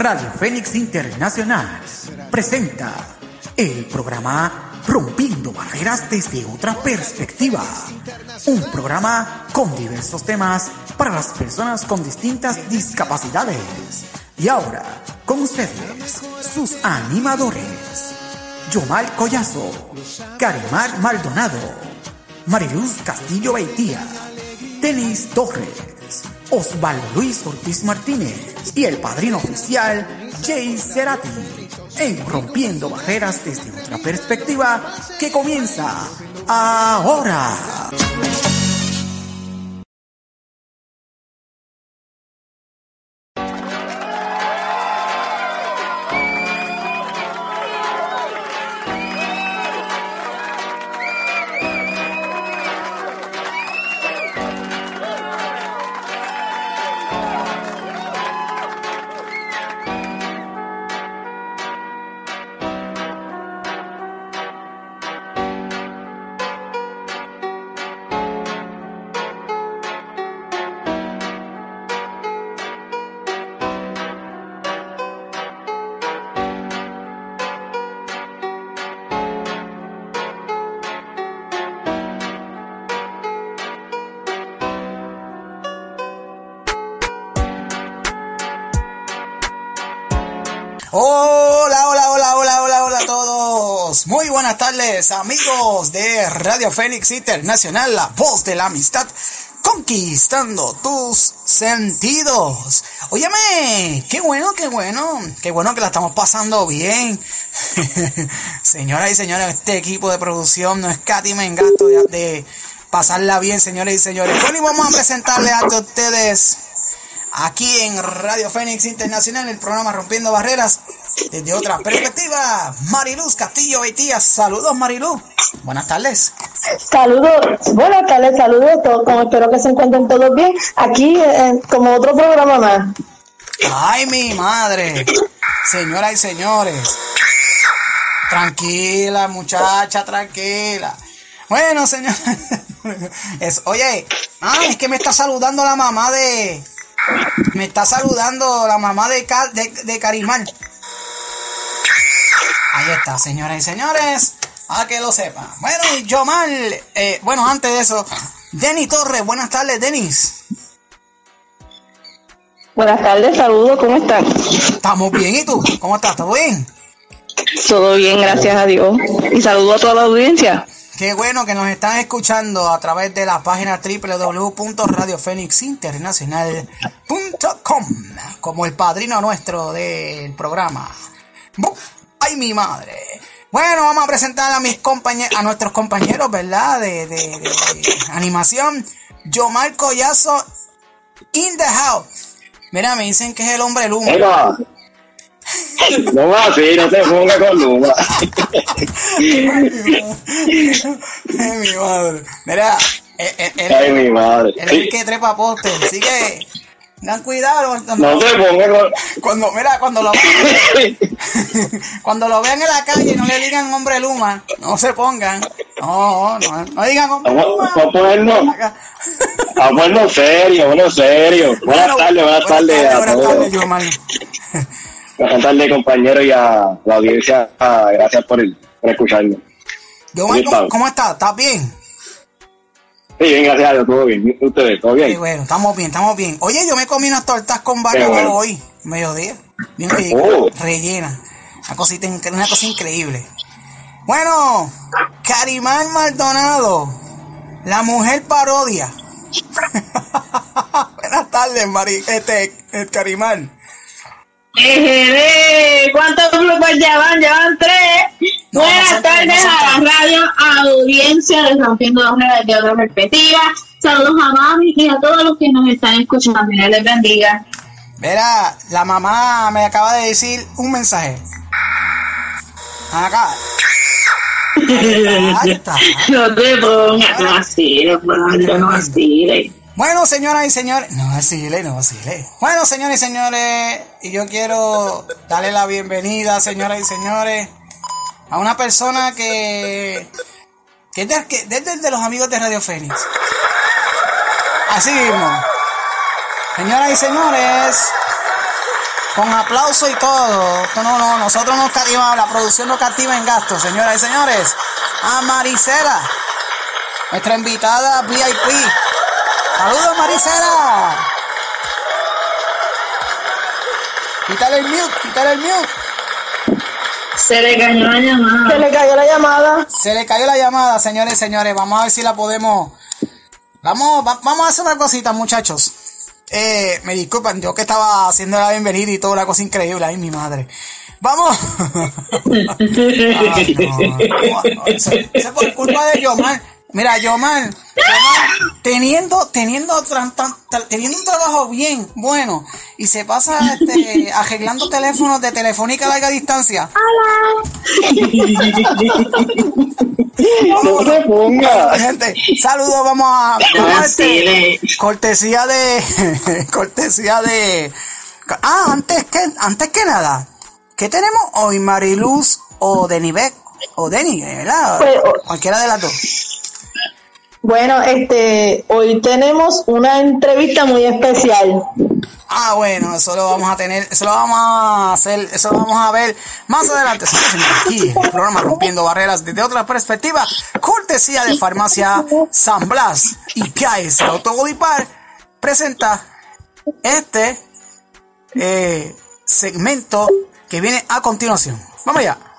Radio Fénix Internacional presenta el programa Rompiendo Barreras desde otra perspectiva. Un programa con diversos temas para las personas con distintas discapacidades. Y ahora, con ustedes, sus animadores. Yomal Collazo, Carimar Maldonado, Mariluz Castillo Beitía, Denis Torres, Osvaldo Luis Ortiz Martínez y el padrino oficial Jay Cerati en Rompiendo Barreras desde otra perspectiva que comienza ahora. Buenas tardes, amigos de Radio Fénix Internacional, la voz de la amistad, conquistando tus sentidos. Óyeme, qué bueno, qué bueno, qué bueno que la estamos pasando bien. Señoras y señores, este equipo de producción no escatime en gasto de, de pasarla bien, señores y señores. Bueno, y vamos a presentarle a ustedes aquí en Radio Fénix Internacional, el programa Rompiendo Barreras, desde otra perspectiva. Mariluz Castillo Beitía, saludos Mariluz. Buenas tardes. Saludos, buenas tardes, saludos a todos, como espero que se encuentren todos bien, aquí eh, como otro programa más. Ay, mi madre. Señoras y señores. Tranquila, muchacha, tranquila. Bueno, señor. Es, oye, ah, es que me está saludando la mamá de, me está saludando la mamá de, de, de Carimán. Ahí está, señoras y señores. A que lo sepan. Bueno, y Yomal, eh, bueno, antes de eso, Denis Torres, buenas tardes, Denis. Buenas tardes, saludos, ¿cómo están? Estamos bien, ¿y tú? ¿Cómo estás? ¿Todo bien? Todo bien, gracias a Dios. Y saludo a toda la audiencia. Qué bueno que nos están escuchando a través de la página www.radiofenixinternacional.com como el padrino nuestro del programa. ¡Ay, mi madre! Bueno, vamos a presentar a mis compañeros, a nuestros compañeros, ¿verdad? De, de, de, de animación. Yomar Collazo in the house. Mira, me dicen que es el hombre Luma. Eva. No va así, no te pongas con Luma. Ay, mi madre. Mira, él, él, Ay, mi madre. él es el que trepa postes, así que tengan cuidado. No te pongas con... Cuando, mira, cuando lo cuando lo vean en la calle, no le digan hombre Luma, no se pongan. No, no, no digan hombre Luma. vamos a ponernos, vamos a ponernos serio, bueno, serio. Buenas tardes, buenas tardes a Buenas tardes, Yomar. Buenas tardes, compañeros, y a la audiencia. Ah, Gracias por, por escucharme. Yomar, ¿Cómo cómo estás? ¿Estás bien? Sí, bien, gracias a Dios, todo bien. ¿Ustedes, todo Sí, bien? bueno, estamos bien, estamos bien. Oye, yo me comí unas tortas con bueno. hoy, mediodía. Bien rico, Oh. rellena. Una, cosita, una cosa increíble. Bueno, Carimán Maldonado, la mujer parodia. Buenas tardes, Mari, este, eh, Carimán. Ejeré, ¿cuántos grupos llevan? Llevan tres. Buenas tardes a la radio, audiencia de Rompiendo Barreras de otra perspectiva. Saludos a Mami y a todos los que nos están escuchando. Dios les bendiga. Mira, la mamá me acaba de decir un mensaje. Acá. Ahí está. No te pongas, no vaciles, Fernando, no vaciles. Bueno, señoras y señores, no vacile, no vacile. Bueno, señores y señores, y yo quiero darle la bienvenida, señoras y señores, a una persona que, que es de, los amigos de Radio Fénix. Así mismo. Señoras y señores, con aplauso y todo. No, no, nosotros nos cativamos, la producción nos cativa en gastos, señoras y señores. A Maricela, nuestra invitada VIP. Saludos, Maricela. Quítale el mute, quítale el mute. Se le cayó la llamada. Se le cayó la llamada. Se le cayó la llamada, señores y señores. Vamos a ver si la podemos. Vamos, va- vamos a hacer una cosita, muchachos. Eh, me disculpan, yo que estaba haciendo la bienvenida y toda la cosa increíble. Ay, mi madre. Vamos. Ay, no, no, no, eso, eso es por culpa de Yomar. Mira, Yomar, Yomar, teniendo, teniendo, tran- teniendo un trabajo bien, bueno, y se pasa este, arreglando teléfonos de telefónica a larga distancia. No se ponga. Gente, saludos, vamos a, vamos a este, Vacile. cortesía de, cortesía de, ah, antes que, antes que nada, ¿qué tenemos hoy, Mariluz o Denibek o Deni, verdad? Pues, Cualquiera de las dos. Bueno, este, hoy tenemos una entrevista muy especial. Ah, bueno, eso lo vamos a tener, eso lo vamos a hacer, eso lo vamos a ver más adelante. Aquí el programa Rompiendo Barreras desde otra perspectiva, cortesía de Farmacia San Blas y KS Autogodipar presenta este eh, segmento que viene a continuación. Vamos allá.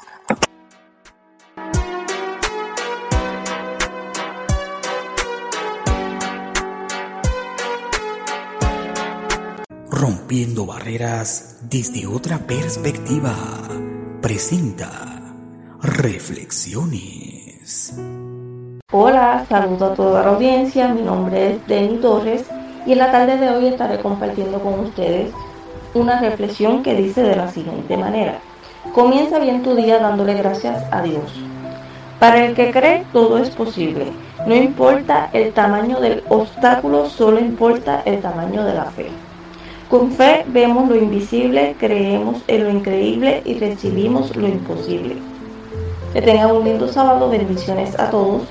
Rompiendo barreras desde otra perspectiva. Presenta Reflexiones. Hola, saludo a toda la audiencia, mi nombre es Denny Torres y en la tarde de hoy estaré compartiendo con ustedes una reflexión que dice de la siguiente manera. Comienza bien tu día dándole gracias a Dios. Para el que cree, todo es posible. No importa el tamaño del obstáculo, solo importa el tamaño de la fe. Con fe vemos lo invisible, creemos en lo increíble y recibimos lo imposible. Que tengan un lindo sábado, bendiciones a todos.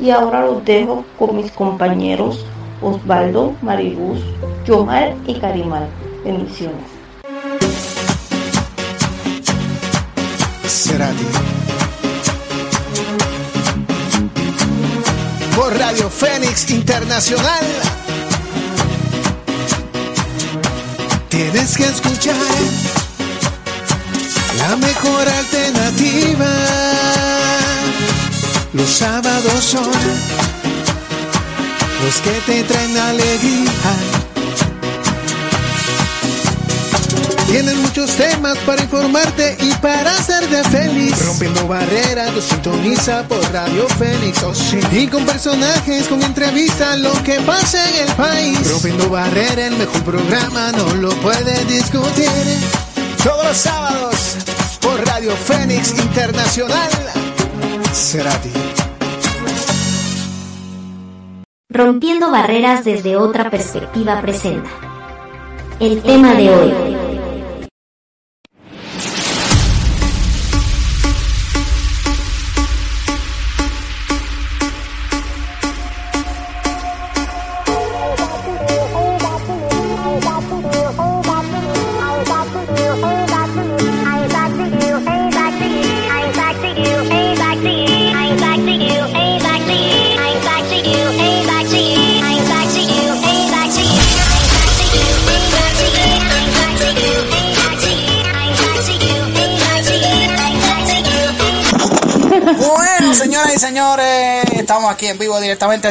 Y ahora los dejo con mis compañeros Osvaldo, Maribus, Yomar y Carimal. Bendiciones. Cerati. Por Radio Fénix Internacional. Tienes que escuchar la mejor alternativa. Los sábados son los que te traen alegría. Tienen muchos temas para informarte y para hacerte feliz. Rompiendo barreras, lo sintoniza por Radio Fénix. oh sí. Y con personajes, con entrevistas, lo que pasa en el país. Rompiendo barreras, el mejor programa, no lo puedes discutir. Todos los sábados por Radio Fénix Internacional. Cerati. Rompiendo barreras desde otra perspectiva presenta. El tema de hoy.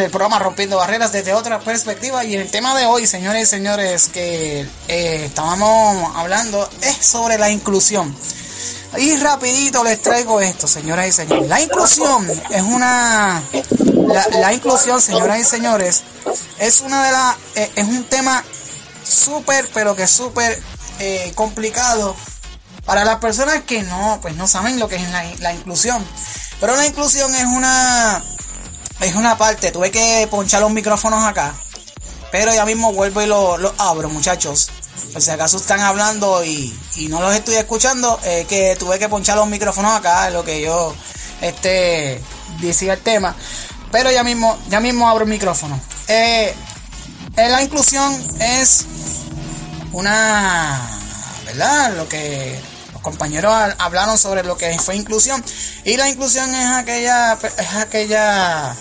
Del programa Rompiendo Barreras desde otra perspectiva y el tema de hoy, señores y señores, que eh, estábamos hablando es sobre la inclusión. Y rapidito les traigo esto, señoras y señores. La inclusión es una... La, inclusión, señoras y señores, es una de las... eh, es un tema súper, pero que súper eh, complicado para las personas que no, pues no saben lo que es la inclusión. Pero la inclusión es una es una parte. Tuve que ponchar los micrófonos acá. Pero ya mismo vuelvo y los lo abro, muchachos. Por si acaso están hablando y, y no los estoy escuchando, eh, que tuve que ponchar los micrófonos acá, lo que yo este decía el tema. Pero ya mismo, ya mismo abro el micrófono. Eh, la inclusión es una ¿verdad? Lo que compañeros hablaron sobre lo que fue inclusión. Y la inclusión es aquella, es aquella,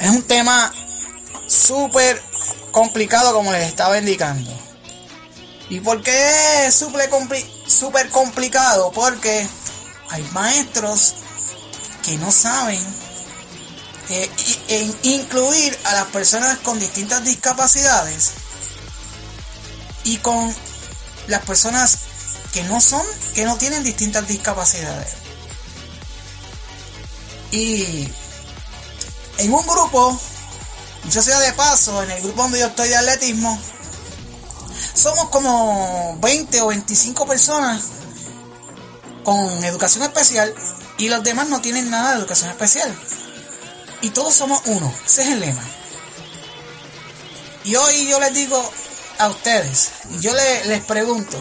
es un tema súper complicado como les estaba indicando. ¿Y por qué es súper super complicado? Porque hay maestros que no saben eh, en incluir a las personas con distintas discapacidades y con las personas que no son, que no tienen distintas discapacidades. Y en un grupo, yo sea de paso, en el grupo donde yo estoy de atletismo, somos como 20 o 25 personas con educación especial y los demás no tienen nada de educación especial. Y todos somos uno, ese es el lema. Y hoy yo les digo a ustedes, yo les pregunto,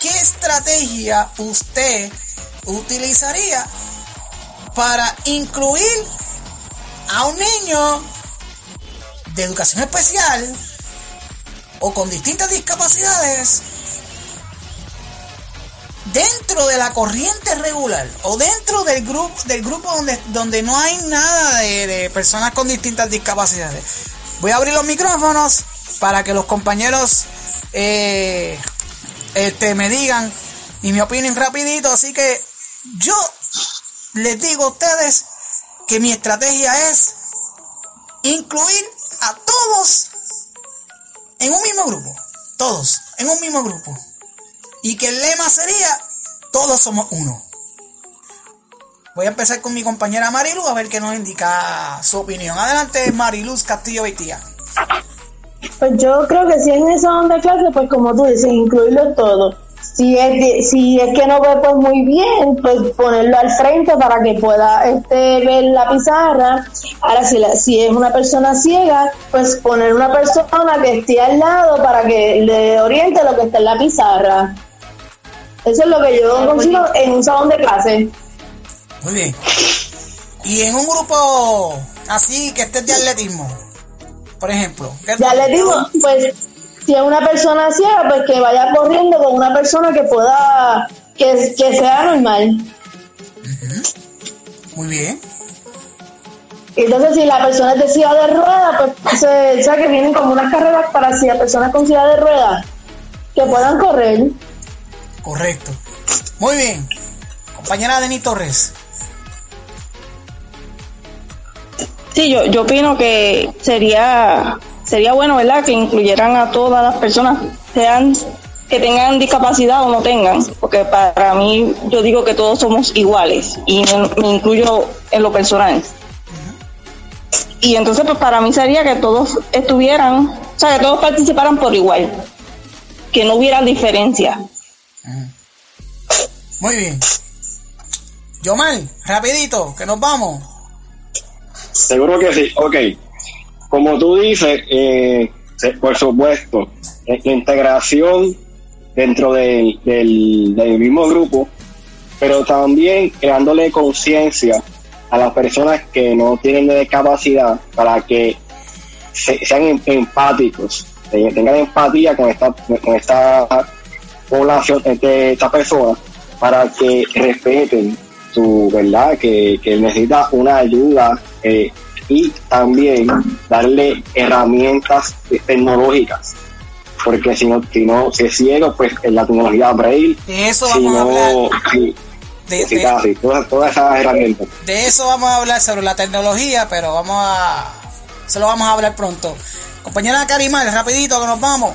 ¿qué estrategia usted utilizaría para incluir a un niño de educación especial o con distintas discapacidades dentro de la corriente regular o dentro del grupo del grupo donde, donde no hay nada de, personas con distintas discapacidades. Voy a abrir los micrófonos para que los compañeros eh, este, me digan y me opinen rapidito. Así que yo les digo a ustedes que mi estrategia es incluir a todos en un mismo grupo. Todos en un mismo grupo. Y que el lema sería, todos somos uno. Voy a empezar con mi compañera Marilu a ver qué nos indica su opinión. Adelante, Mariluz Castillo Beitía. Pues yo creo que si en esa onda de clase, pues como tú dices, incluirlo todo. Si es, si es que no ve pues muy bien, pues ponerlo al frente para que pueda este, ver la pizarra. Ahora, si, la, si es una persona ciega, pues poner una persona que esté al lado para que le oriente lo que está en la pizarra. Eso es lo que yo consigo en un salón de clase. Muy bien. Y en un grupo así que esté de atletismo, por ejemplo. De atletismo, pues si es una persona ciega, pues que vaya corriendo con una persona que pueda, que, sea normal. Muy bien. Entonces, si la persona es de silla de ruedas, pues se, o que vienen como unas carreras para si la personas con silla de ruedas que puedan correr. Correcto. Muy bien. Compañera Denis Torres. Sí, yo, yo opino que sería sería bueno, ¿verdad?, que incluyeran a todas las personas, sean que tengan discapacidad o no tengan, porque para mí yo digo que todos somos iguales y me, incluyo en lo personal. Y entonces pues para mí sería que todos estuvieran, o sea, que todos participaran por igual, que no hubiera diferencia. Muy bien. Yomar, rapidito, que nos vamos. Seguro que sí, ok. Como tú dices, eh, por supuesto, la integración dentro del, del, mismo grupo, pero también creándole conciencia a las personas que no tienen discapacidad para que sean em, empáticos, tengan empatía con esta, con esta población, de esta persona, para que respeten su verdad, que, que necesita una ayuda eh, y también darle herramientas tecnológicas. Porque si no si no si es ciego pues en la tecnología braille de eso vamos a hablar. de, todas, esas herramientas. de eso vamos a hablar sobre la tecnología pero vamos a se lo vamos a hablar pronto. Compañera Karimar rapidito que nos vamos.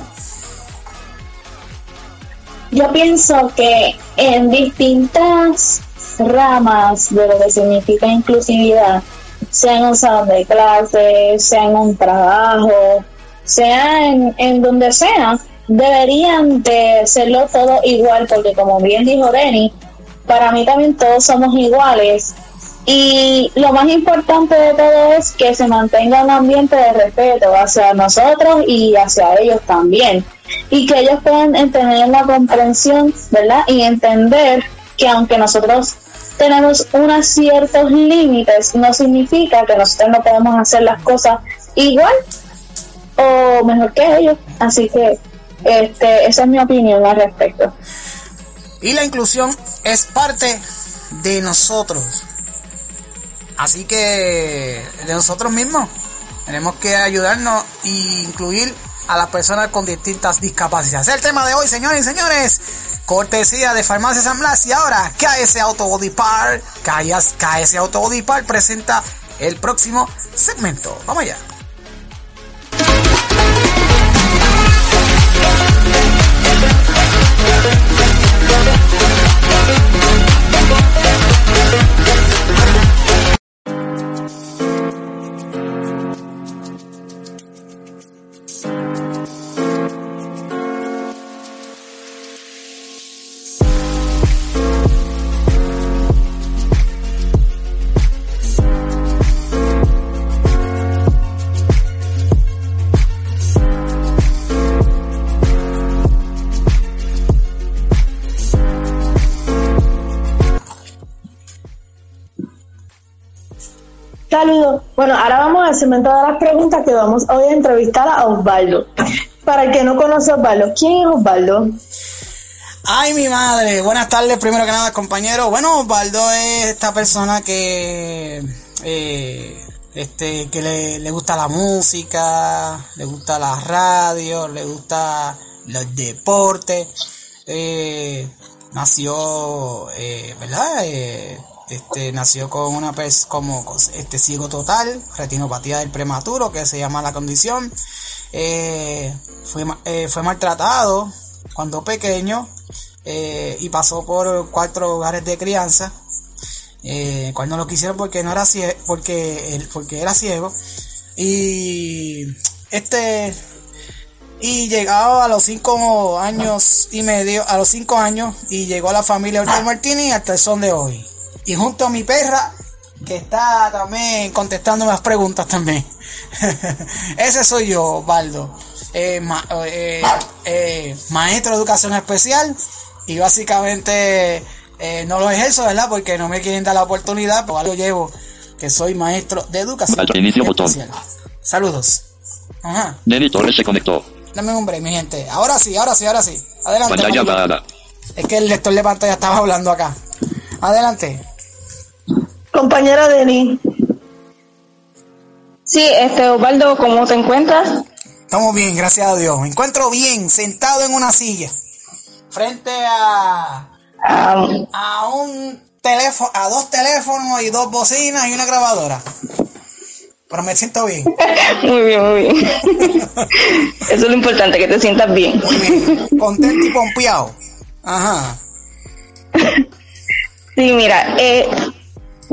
Yo pienso que en distintas ramas de lo que significa inclusividad sea en un salón de clase, sea en un trabajo, sea en, donde sea, deberían de serlo todo igual, porque como bien dijo Denny, para mí también todos somos iguales. Y lo más importante de todo es que se mantenga un ambiente de respeto hacia nosotros y hacia ellos también. Y que ellos puedan tener la comprensión, ¿verdad? Y entender que aunque nosotros tenemos unos ciertos límites, no significa que nosotros no podemos hacer las cosas igual o mejor que ellos. Así que Este, esa es mi opinión al respecto. Y la inclusión es parte de nosotros. Así que de nosotros mismos. Tenemos que ayudarnos e incluir a las personas con distintas discapacidades. Es el tema de hoy, señores y señores. Cortesía de Farmacia San Blas. Y ahora, KS Auto Body Park. KS Auto Body Park presenta el próximo segmento. Vamos allá. Bueno, ahora vamos a cementar las preguntas que vamos hoy a entrevistar a Osvaldo. Para el que no conoce a Osvaldo, ¿quién es Osvaldo? Ay, mi madre. Buenas tardes, primero que nada, compañero. Bueno, Osvaldo es esta persona que, eh, este, que le, le gusta la música, le gusta la radio, le gusta los deportes. Eh, nació, eh, ¿verdad? Eh, este, nació con una como este ciego total, retinopatía del prematuro, que se llama la condición. Eh, fue, eh, fue maltratado cuando pequeño eh, y pasó por cuatro hogares de crianza. cuando lo quisieron porque no era ciego, porque porque era ciego. Y este y llegado a los cinco años y medio, a los cinco años, y llegó a la familia Ortiz Martínez hasta el son de hoy. Y junto a mi perra, que está también contestando las preguntas también. Ese soy yo, Baldo. Eh, eh, eh, maestro de educación especial. Y básicamente no lo ejerzo, ¿verdad? Porque no me quieren dar la oportunidad. Pero algo llevo que soy maestro de educación especial. Saludos. Ajá. Nelly Torres se conectó. Dame un break, mi gente. Ahora sí, ahora sí, ahora sí. Adelante. Es que el lector de pantalla estaba hablando acá. Adelante. Compañera Denis. Sí, este Osvaldo, ¿cómo te encuentras? Estamos bien, gracias a Dios. Me encuentro bien, sentado en una silla, frente a, a un teléfono, a dos teléfonos y dos bocinas y una grabadora. Pero me siento bien. muy bien, muy bien. Eso es lo importante, que te sientas bien. Muy bien. Contento y pompeado. Ajá. Sí, mira, eh,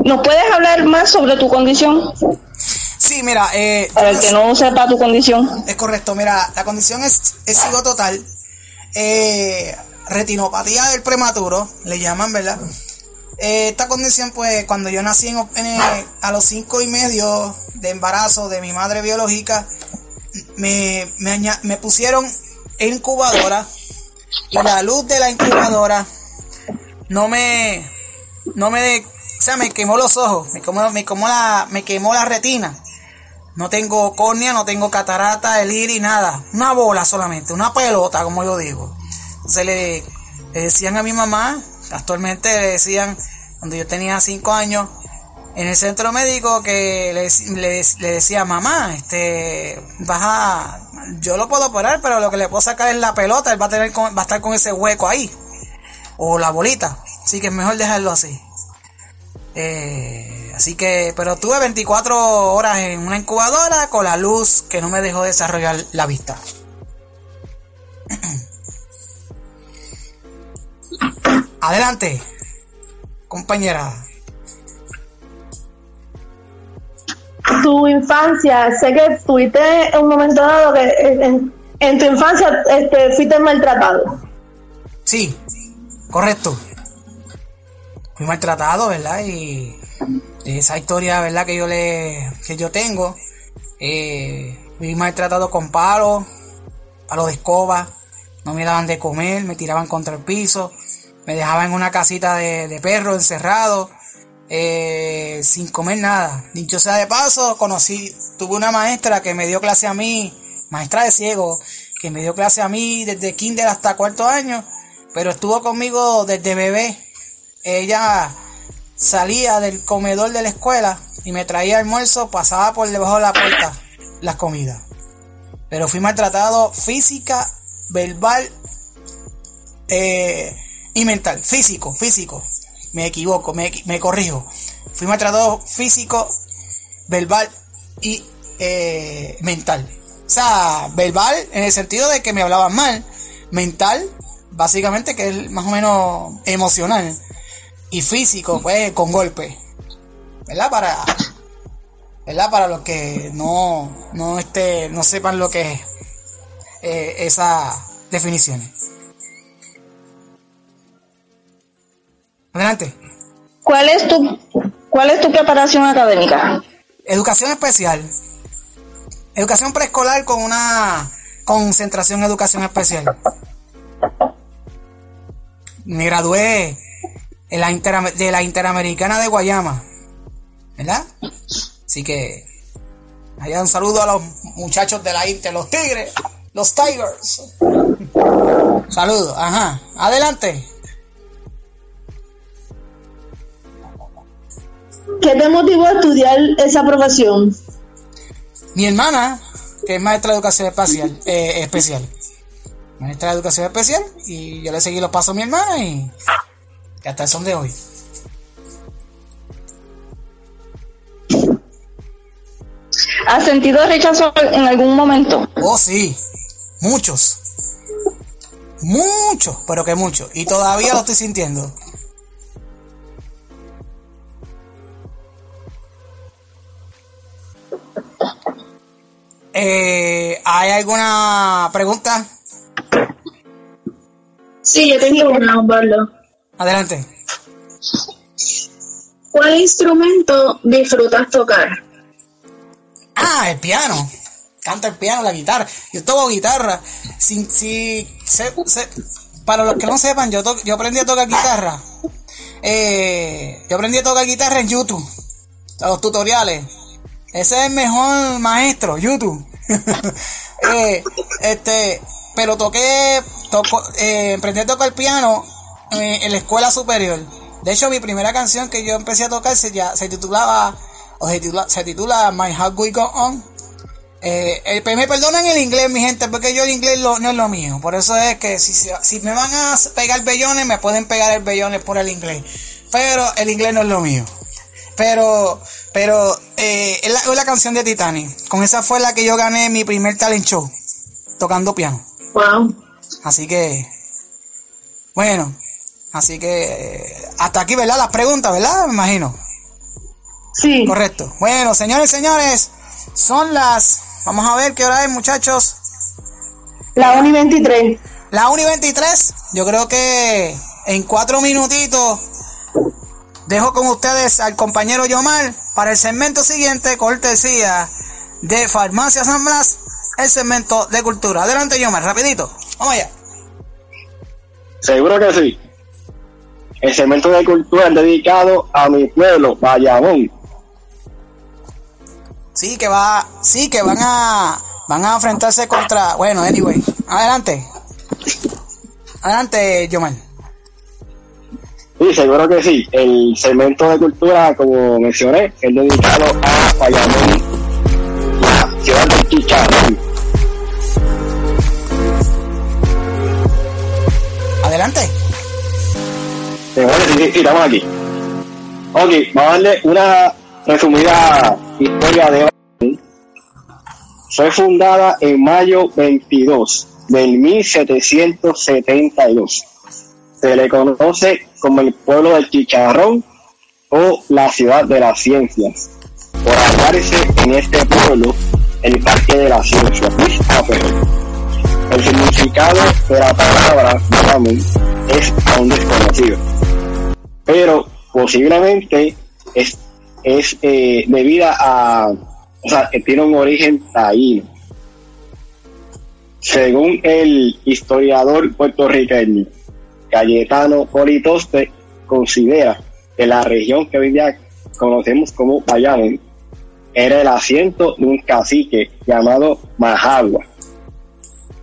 ¿Nos puedes hablar más sobre tu condición? Sí, mira, eh, para el que no sepa tu condición. Es correcto, mira, la condición es, es sigo total, eh, retinopatía del prematuro, le llaman, ¿verdad? Eh, esta condición, pues, cuando yo nací en, a los cinco y medio de embarazo de mi madre biológica, me, me, me pusieron incubadora y la luz de la incubadora no me, no me o sea, me quemó los ojos, me quemó, me quemó, la, me quemó la retina. No tengo córnea, no tengo catarata, el iris, nada. Una bola solamente, una pelota, como yo digo. Entonces le, decían a mi mamá, actualmente le decían, cuando yo tenía cinco años, en el centro médico que le, le, decía, mamá, este, vas yo lo puedo operar, pero lo que le puedo sacar es la pelota, él va a tener, va a estar con ese hueco ahí, o la bolita, así que es mejor dejarlo así. Eh, así que, pero tuve 24 horas en una incubadora con la luz que no me dejó desarrollar la vista. Adelante, compañera. Tu infancia, sé que tuviste un momento dado que en, en tu infancia este, fuiste maltratado. Sí, correcto fui maltratado, ¿verdad? Y esa historia, ¿verdad? Que yo le, que yo tengo, eh, fui maltratado con palos, palos de escoba, no me daban de comer, me tiraban contra el piso, me dejaban en una casita de, perro encerrado, eh, sin comer nada. Dicho sea de paso, conocí, tuve una maestra que me dio clase a mí, maestra de ciego, que me dio clase a mí desde kinder hasta cuarto año, pero estuvo conmigo desde bebé. Ella salía del comedor de la escuela y me traía almuerzo, pasaba por debajo de la puerta las comidas. Pero fui maltratado física, verbal eh, y mental. Físico, físico. Me equivoco, me, me corrijo. Fui maltratado físico, verbal y eh, mental. O sea, verbal en el sentido de que me hablaban mal. Mental, básicamente que es más o menos emocional. Y físico, pues con golpe. ¿Verdad? Para. ¿Verdad? Para los que no, no, este, no sepan lo que es eh, esas definiciones. Adelante. ¿Cuál es tu, cuál es tu preparación académica? Educación especial. Educación preescolar con una concentración en educación especial. Me gradué en la de la Interamericana de Guayama. ¿Verdad? Así que allá un saludo a los muchachos de la Inter, los Tigres, los Tigers. Saludos, ajá. Adelante. ¿Qué te motivó a estudiar esa profesión? Mi hermana, que es maestra de educación espacial, eh, especial. Maestra de educación especial. Y yo le seguí los pasos a mi hermana y hasta el son de hoy. ¿Has sentido rechazo en algún momento? Oh, sí. Muchos. Muchos, pero que muchos. Y todavía lo estoy sintiendo. Eh, ¿Hay alguna pregunta? Sí, yo tengo una, Pablo. Adelante. ¿Cuál instrumento disfrutas tocar? Ah, el piano. Canta el piano, la guitarra. Yo toco guitarra. Si, si, para los que no sepan, yo, yo aprendí a tocar guitarra. Eh, yo aprendí a tocar guitarra en YouTube. Los tutoriales. Ese es el mejor maestro, YouTube. Eh, este, pero toqué, toco, eh, aprendí a tocar el piano en la escuela superior. De hecho, mi primera canción que yo empecé a tocar se, ya, se titulaba, o se titula, se titula My Heart We Go On. Eh, me perdonan el inglés, mi gente, porque yo el inglés no es lo mío. Por eso es que si, si me van a pegar bellones, me pueden pegar el bellones por el inglés. Pero el inglés no es lo mío. Pero, pero eh, es, la, canción de Titanic. Con esa fue la que yo gané mi primer talent show, tocando piano. Wow. Así que, bueno, así que hasta aquí, ¿verdad? Las preguntas, ¿verdad? Me imagino. Sí. Correcto. Bueno, señores, señores, son las, vamos a ver qué hora es, muchachos. La 1 y 23. La 1 y 23, yo creo que en cuatro minutitos Dejo con ustedes al compañero Yomar para el segmento siguiente, cortesía de Farmacia San Blas, el segmento de cultura. Adelante Yomar, rapidito, vamos allá. Seguro que sí. El segmento de cultura es dedicado a mi pueblo, Bayamón. Sí, que va, sí, que van a, van a enfrentarse contra, bueno, anyway, adelante. Adelante, Yomar. Sí, seguro que sí. El segmento de cultura, como mencioné, es dedicado a Bayamón, la ciudad de Chicharrón. Adelante. Sí, sí, estamos aquí. Ok, vamos a darle una resumida historia de. Fue fundada en mayo 22 del 1772 se le conoce como el pueblo del chicharrón o la ciudad de las ciencias, por hallarse en este pueblo el parque de las ciencias, El significado de la palabra es aún desconocido, pero posiblemente es, es eh, debida a, o sea, tiene un origen taíno. Según el historiador puertorriqueño Cayetano Politoste considera que la región que hoy día conocemos como Bayamón era el asiento de un cacique llamado Majagua.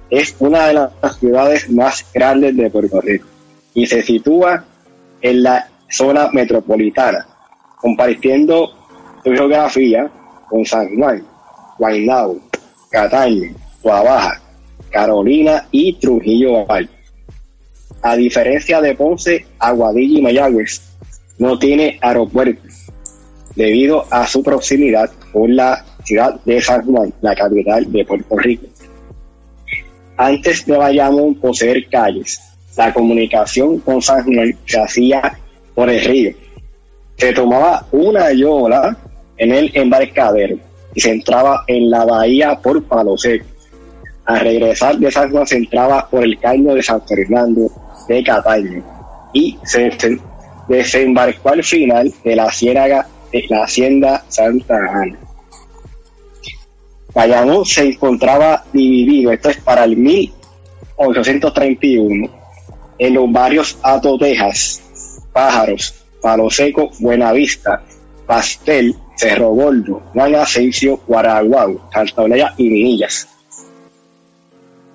es una de las ciudades más grandes de Puerto Rico y se sitúa en la zona metropolitana, compartiendo su geografía con San Juan, Guaynabo, Cataño, Guabaja, Carolina y Trujillo Valle. A diferencia de Ponce, Aguadilla y Mayagüez, no tiene aeropuerto debido a su proximidad con la ciudad de San Juan, la capital de Puerto Rico. Antes de Bayamón poseer calles, la comunicación con San Juan se hacía por el río. Se tomaba una yola en el embarcadero y se entraba en la bahía por Palo Seco. Al regresar de San Juan se entraba por el caño de San Fernando de Cataño y se desembarcó al final de la ciénaga de la hacienda Santa Ana. Bayamón se encontraba dividido, esto es para el 1831, en los barrios Atotejas, Pájaros, Palo Seco, Buenavista, Pastel, Cerro Gordo, Juan Asensio, Guaraguao, Santa y Minillas.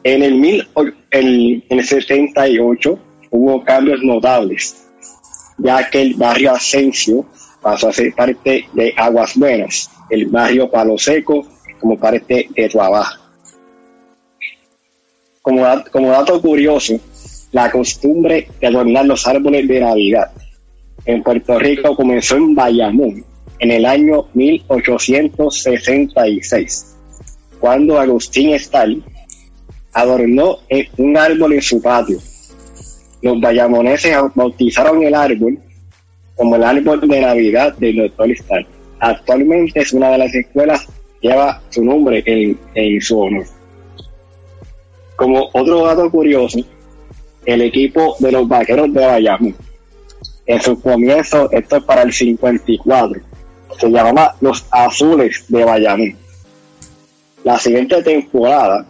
En el, mil, en el 78 hubo cambios notables, ya que el barrio Asensio pasó a ser parte de Aguas Buenas, el barrio Palo Seco como parte de Trabajo. Como dato curioso, la costumbre de adornar los árboles de Navidad en Puerto Rico comenzó en Bayamón en el año 1866, cuando Agustín Estal adornó un árbol en su patio los bayamoneses bautizaron el árbol como el árbol de Navidad del Doctor Stark. Actualmente es una de las escuelas que lleva su nombre en, su honor. Como otro dato curioso, el equipo de los vaqueros de Bayamón, en su comienzo, esto es para el 54, se llamaba los Azules de Bayamón. La siguiente temporada,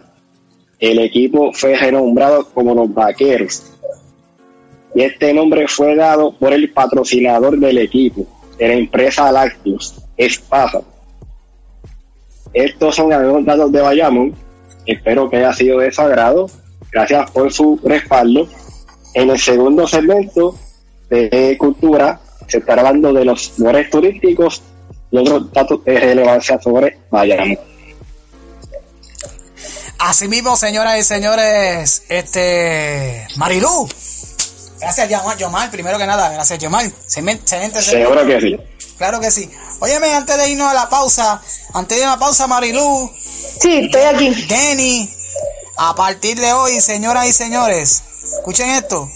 el equipo fue renombrado como los Vaqueros y este nombre fue dado por el patrocinador del equipo, de la empresa Lácteos, Espasa. Estos son algunos datos de Bayamón. Espero que haya sido de su agrado. Gracias por su respaldo. En el segundo segmento de cultura se estará hablando de los lugares turísticos y otros datos de relevancia sobre Bayamón. Asimismo, señoras y señores, este Marilú, Gracias, Yomar, primero que nada. Gracias, Yomar. Excelente. Seguro que sí. Claro que sí. Óyeme, antes de irnos a la pausa, antes de la pausa, Marilú. Sí, estoy aquí. Denny, a partir de hoy, señoras y señores, escuchen esto.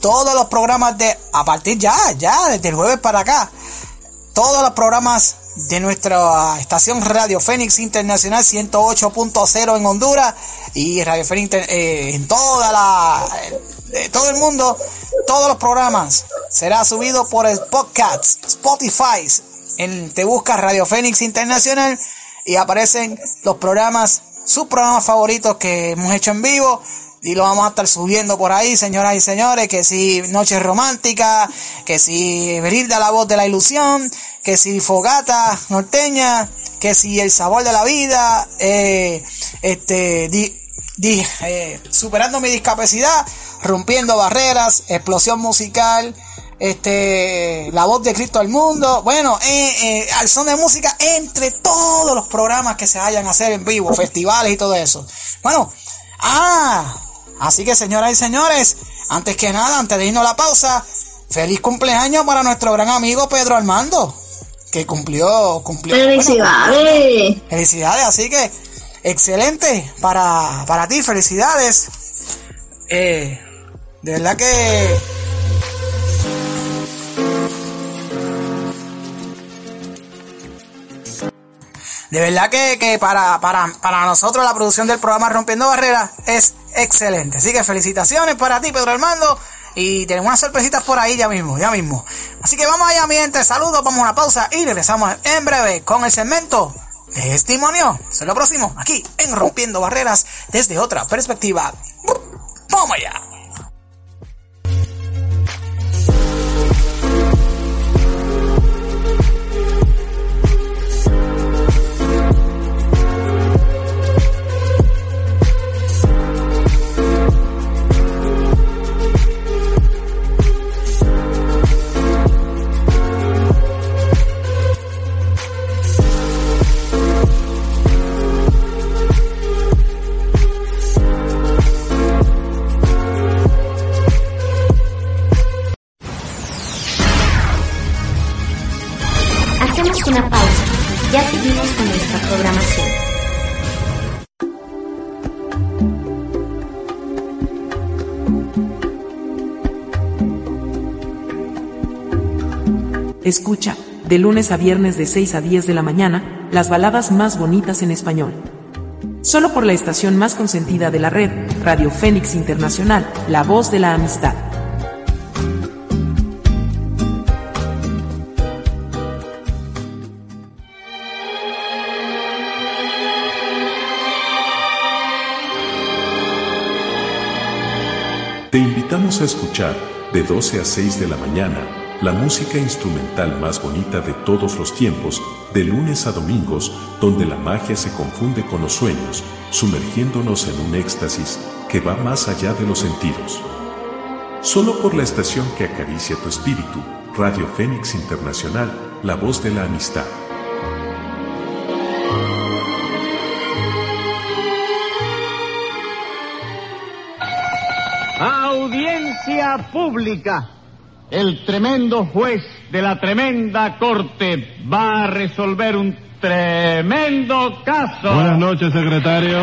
Todos los programas de, a partir ya, ya, desde el jueves para acá, todos los programas de nuestra estación Radio Fénix Internacional 108.0 en Honduras y Radio Fénix eh, en toda la todo el mundo, todos los programas será subido por el podcast Spotify. En, te buscas Radio Fénix Internacional y aparecen los programas, sus programas favoritos que hemos hecho en vivo y lo vamos a estar subiendo por ahí, señoras y señores, que si Noche Romántica, que si Brilda la voz de la ilusión, que si Fogata Norteña, que si El sabor de la vida, eh, este, eh, superando mi discapacidad, rompiendo barreras, explosión musical, este, la voz de Cristo al mundo, bueno, eh, eh, al son de música entre todos los programas que se vayan a hacer en vivo, festivales y todo eso. Bueno, ah, así que señoras y señores, antes que nada, antes de irnos a la pausa, feliz cumpleaños para nuestro gran amigo Pedro Armando, que cumplió, cumplió. Felicidades. felicidades, así que excelente para, para ti, felicidades. Eh, de verdad que... De verdad que, para, para, para, nosotros la producción del programa Rompiendo Barreras es excelente. Así que felicitaciones para ti, Pedro Armando. Y tenemos unas sorpresitas por ahí ya mismo, ya mismo. Así que vamos allá, mi gente. Saludos, vamos a una pausa y regresamos en breve con el segmento Testimonio. Es lo próximo, aquí en Rompiendo Barreras desde otra perspectiva. ¡Vamos allá! Escucha, de lunes a viernes de 6 a 10 de la mañana, las baladas más bonitas en español. Solo por la estación más consentida de la red, Radio Fénix Internacional, la voz de la amistad. Te invitamos a escuchar de 12 a 6 de la mañana la música instrumental más bonita de todos los tiempos, de lunes a domingos, donde la magia se confunde con los sueños, sumergiéndonos en un éxtasis que va más allá de los sentidos. Solo por la estación que acaricia tu espíritu, Radio Fénix Internacional, la voz de la amistad. Audiencia pública. El tremendo juez de la tremenda corte va a resolver un tremendo caso. Buenas noches, secretario.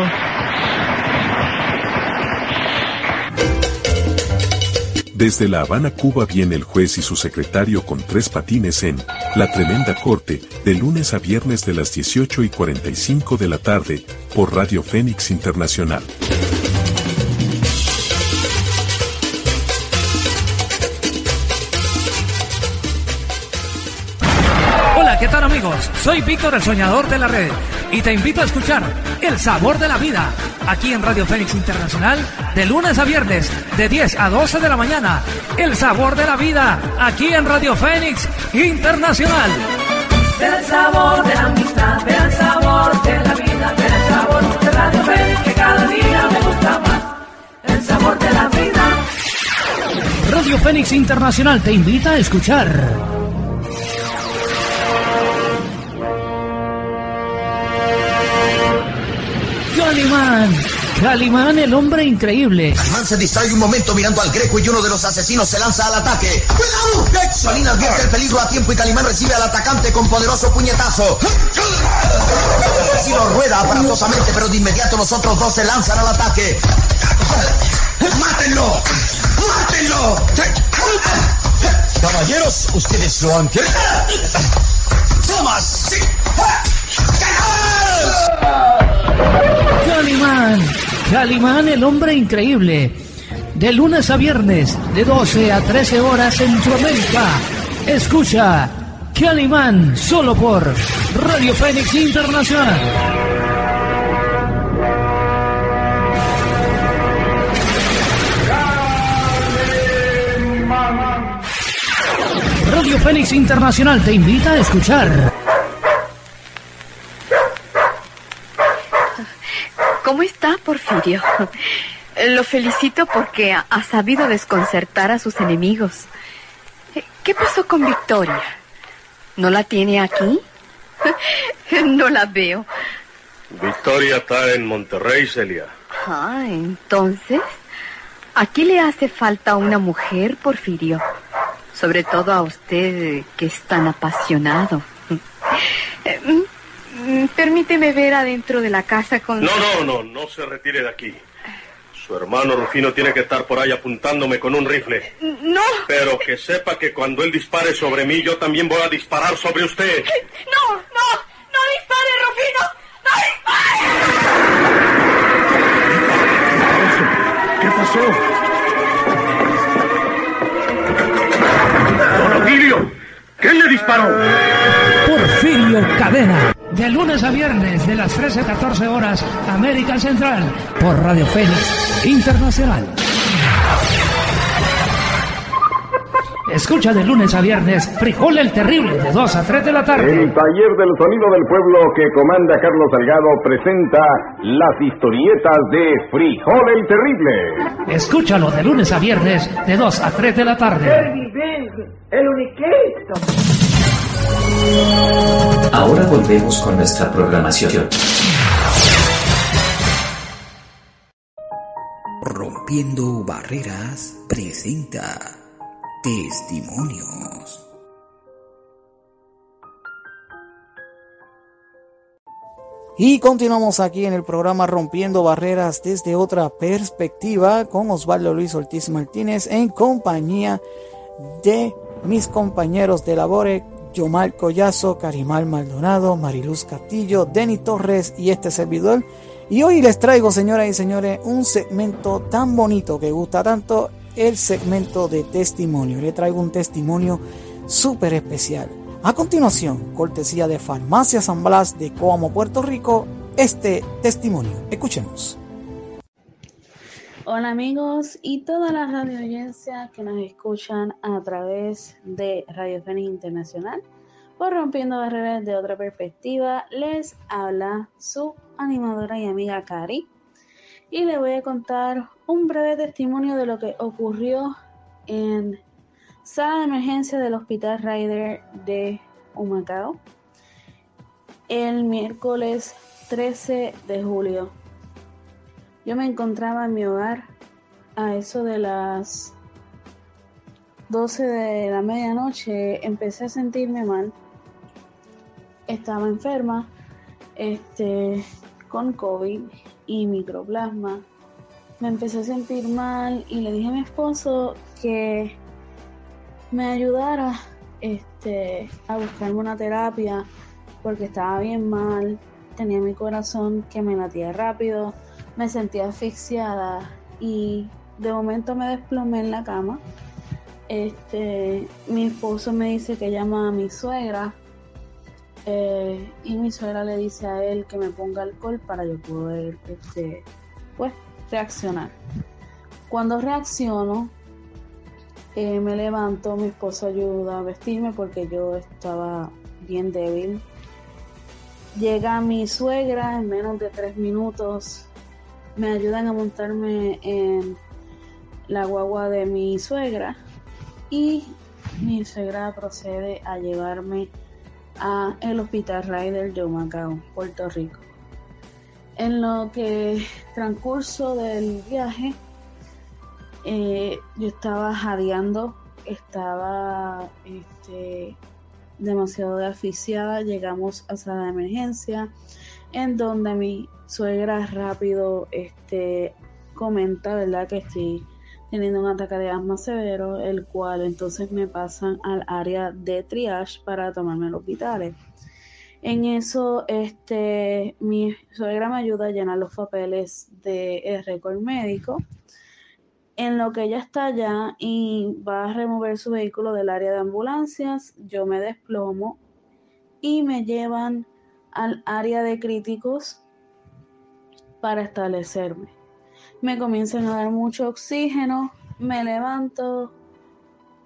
Desde La Habana, Cuba viene el juez y su secretario con tres patines en La Tremenda Corte, de lunes a viernes de las 18 y 45 de la tarde, por Radio Fénix Internacional. Soy Víctor el Soñador de la Red y te invito a escuchar El Sabor de la Vida aquí en Radio Fénix Internacional de lunes a viernes de 10 a 12 de la mañana. El Sabor de la Vida aquí en Radio Fénix Internacional. El sabor de la amistad, el sabor de la vida, el sabor de Radio Fénix que cada día me gusta más. El sabor de la vida. Radio Fénix Internacional te invita a escuchar Calimán. Calimán, el hombre increíble. Calimán se distrae un momento mirando al greco y uno de los asesinos se lanza al ataque. ¡Cuidado! Solín advierte el peligro a tiempo y Calimán recibe al atacante con poderoso puñetazo. El asesino rueda aparatosamente, pero de inmediato los otros dos se lanzan al ataque. ¡Mátenlo! ¡Mátenlo! Caballeros, ustedes lo han querido. ¡Tomas! Calimán, Calimán, el hombre increíble. De lunes a viernes, de 12 a 13 horas en Centroamérica. Escucha Calimán solo por Radio Fénix Internacional. Radio Fénix Internacional te invita a escuchar. ¿Cómo está, Porfirio? Lo felicito porque ha, sabido desconcertar a sus enemigos. ¿Qué pasó con Victoria? ¿No la tiene aquí? No la veo. Victoria está en Monterrey, Celia. Ah, entonces, aquí le hace falta una mujer, Porfirio. Sobre todo a usted, que es tan apasionado. Mm, Permíteme ver adentro de la casa con... No, no, no, no se retire de aquí. Su hermano Rufino tiene que estar por ahí apuntándome con un rifle. No. Pero que sepa que cuando él dispare sobre mí, yo también voy a disparar sobre usted. No, no, no dispare, Rufino. No dispare. ¿Qué pasó? Don Otilio, ¿quién le disparó? Porfirio Cadena. De lunes a viernes, de las 13 a 14 horas, América Central, por Radio Fénix Internacional. Escucha de lunes a viernes Frijol el Terrible, de 2 a 3 de la tarde. El taller del sonido del pueblo que comanda Carlos Salgado presenta las historietas de Frijol el Terrible. Escúchalo de lunes a viernes, de 2 a 3 de la tarde. El uniquito. Ahora volvemos con nuestra programación. Rompiendo Barreras presenta Testimonios. Y continuamos aquí en el programa Rompiendo Barreras desde otra perspectiva con Osvaldo Luis Ortiz Martínez en compañía de mis compañeros de labore Yomar Collazo, Carimal Maldonado, Mariluz Castillo, Denny Torres y este servidor. Y hoy les traigo, señoras y señores, un segmento tan bonito que gusta tanto, el segmento de testimonio. Le traigo un testimonio súper especial. A continuación, cortesía de Farmacia San Blas de Coamo, Puerto Rico, este testimonio. Escuchemos. Hola amigos y toda la radio audiencia que nos escuchan a través de Radio Fénix Internacional por Rompiendo Barreras de otra perspectiva, les habla su animadora y amiga Cari y le voy a contar un breve testimonio de lo que ocurrió en sala de emergencia del Hospital Ryder de Humacao el miércoles 13 de julio. Yo me encontraba en mi hogar a eso de las 12 de la medianoche. Empecé a sentirme mal. Estaba enferma este, con COVID y microplasma. Me empecé a sentir mal y le dije a mi esposo que me ayudara este, a buscarme una terapia porque estaba bien mal, tenía mi corazón que me latía rápido, me sentía asfixiada y de momento me desplomé en la cama. Este, mi esposo me dice que llama a mi suegra eh, y mi suegra le dice a él que me ponga alcohol para yo poder este, pues, reaccionar. Cuando reacciono, eh, me levanto, mi esposo ayuda a vestirme porque yo estaba bien débil. Llega mi suegra en menos de tres minutos. Me ayudan a montarme en la guagua de mi suegra y mi suegra procede a llevarme a el hospital Ryder de Humacao, Puerto Rico. En lo que transcurso del viaje eh, yo estaba jadeando, estaba este, demasiado asfixiada. Llegamos a sala de emergencia, en donde mi suegra rápido este, comenta, ¿verdad?, que estoy teniendo un ataque de asma severo, el cual entonces me pasan al área de triage para tomarme los vitales. En eso, este, mi suegra me ayuda a llenar los papeles del récord médico en lo que ella está allá y va a remover su vehículo del área de ambulancias, yo me desplomo y me llevan al área de críticos para establecerme. Me comienzan a dar mucho oxígeno, me levanto,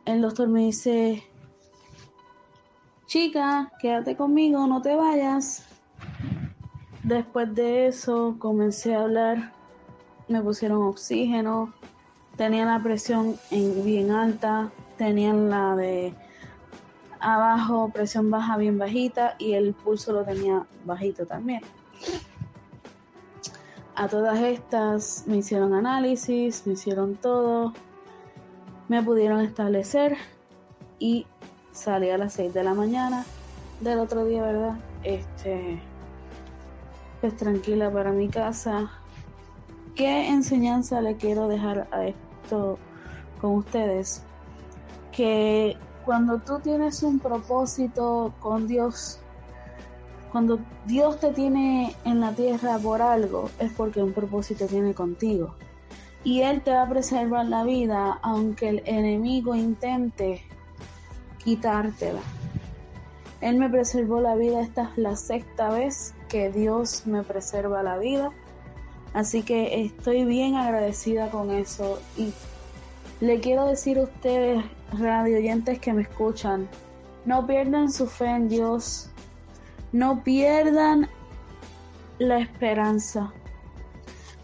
el doctor me dice, chica, quédate conmigo, no te vayas. Después de eso comencé a hablar, me pusieron oxígeno, tenían la presión en bien alta, tenían la de abajo, presión baja bien bajita y el pulso lo tenía bajito también. A todas estas me hicieron análisis, me hicieron todo, me pudieron establecer y salí a las 6 de la mañana del otro día, ¿verdad? Este, pues tranquila para mi casa. ¿Qué enseñanza le quiero dejar a esto? con ustedes, que cuando tú tienes un propósito con Dios, cuando Dios te tiene en la tierra por algo, es porque un propósito tiene contigo. Y Él te va a preservar la vida aunque el enemigo intente quitártela. Él me preservó la vida, esta es la sexta vez que Dios me preserva la vida Así que estoy bien agradecida con eso y le quiero decir a ustedes, radio oyentes que me escuchan, no pierdan su fe en Dios, no pierdan la esperanza.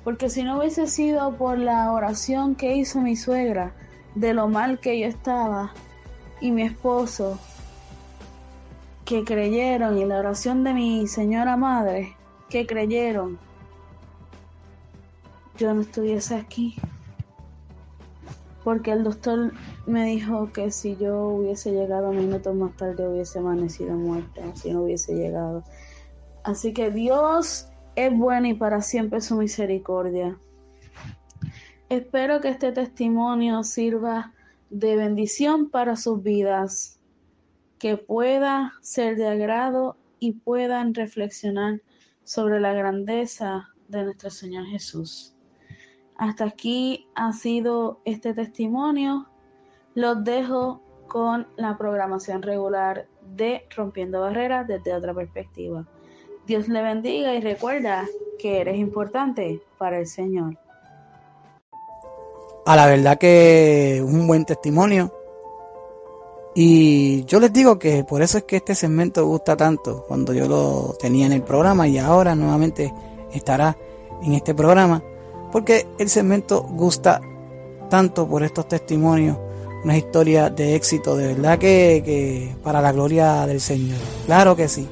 Porque si no hubiese sido por la oración que hizo mi suegra, de lo mal que yo estaba, y mi esposo, que creyeron, y la oración de mi señora madre, que creyeron, yo no estuviese aquí. Porque el doctor me dijo que si yo hubiese llegado minutos más tarde hubiese amanecido muerta, si no hubiese llegado. Así que Dios es bueno y para siempre su misericordia. Espero que este testimonio sirva de bendición para sus vidas, que pueda ser de agrado y puedan reflexionar sobre la grandeza de nuestro Señor Jesús. Hasta aquí ha sido este testimonio. Los dejo con la programación regular de Rompiendo Barreras desde otra perspectiva. Dios le bendiga y recuerda que eres importante para el Señor. A la verdad que un buen testimonio. Y yo les digo que por eso es que este segmento gusta tanto cuando yo lo tenía en el programa y ahora nuevamente estará en este programa. Porque el segmento gusta tanto por estos testimonios, una historia de éxito, de verdad que, que para la gloria del Señor. Claro que sí.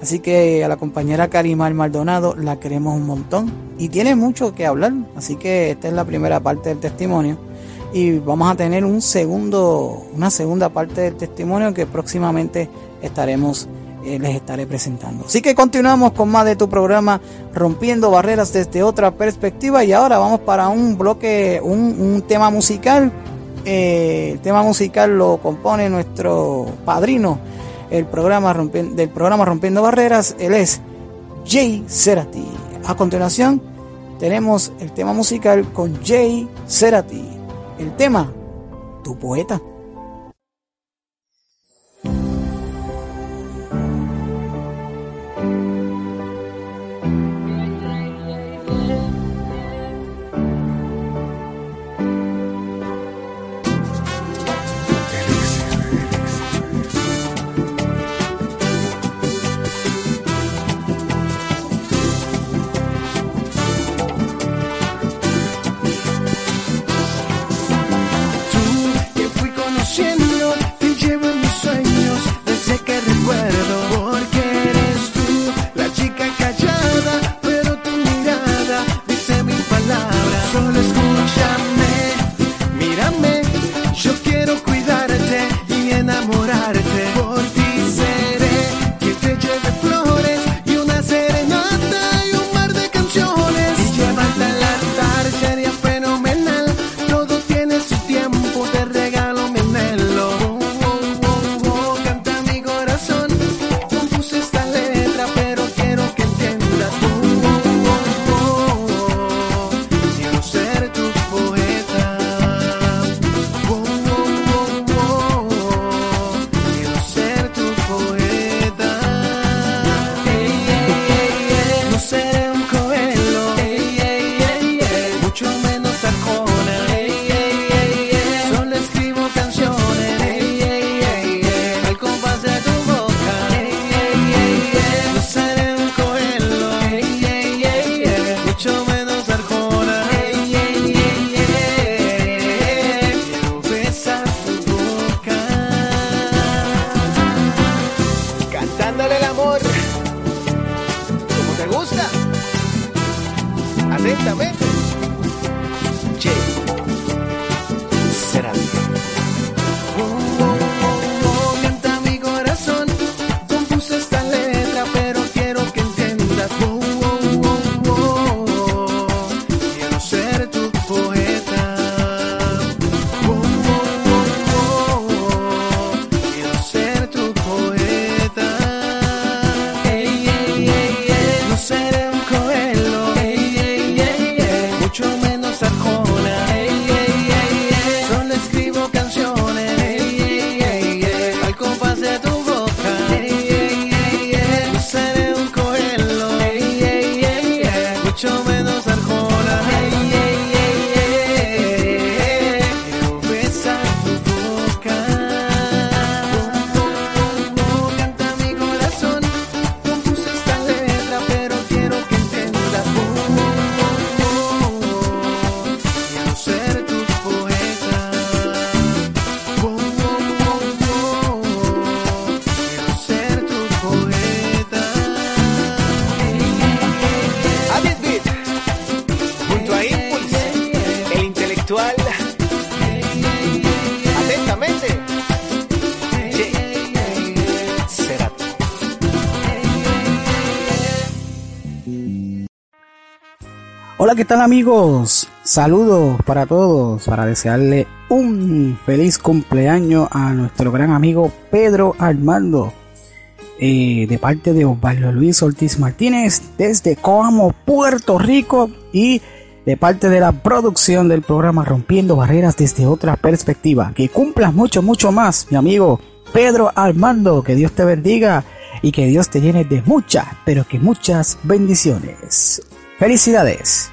Así que a la compañera Karimar Maldonado la queremos un montón y tiene mucho que hablar. Así que esta es la primera parte del testimonio y vamos a tener un segundo, una segunda parte del testimonio que próximamente estaremos eh, les estaré presentando. Así que continuamos con más de tu programa Rompiendo Barreras desde otra perspectiva y ahora vamos para un bloque, un, tema musical. Eh, el tema musical lo compone nuestro padrino el programa del programa Rompiendo Barreras. Él es Jay Cerati. A continuación tenemos el tema musical con Jay Cerati. El tema, Tu Poeta. Hola, ¿qué tal amigos? Saludos para todos, para desearle un feliz cumpleaños a nuestro gran amigo Pedro Armando, eh, de parte de Osvaldo Luis Ortiz Martínez, desde Coamo, Puerto Rico, y de parte de la producción del programa Rompiendo Barreras desde otra perspectiva. Que cumplas mucho, mucho más, mi amigo Pedro Armando, que Dios te bendiga y que Dios te llene de muchas, pero que muchas bendiciones. Felicidades.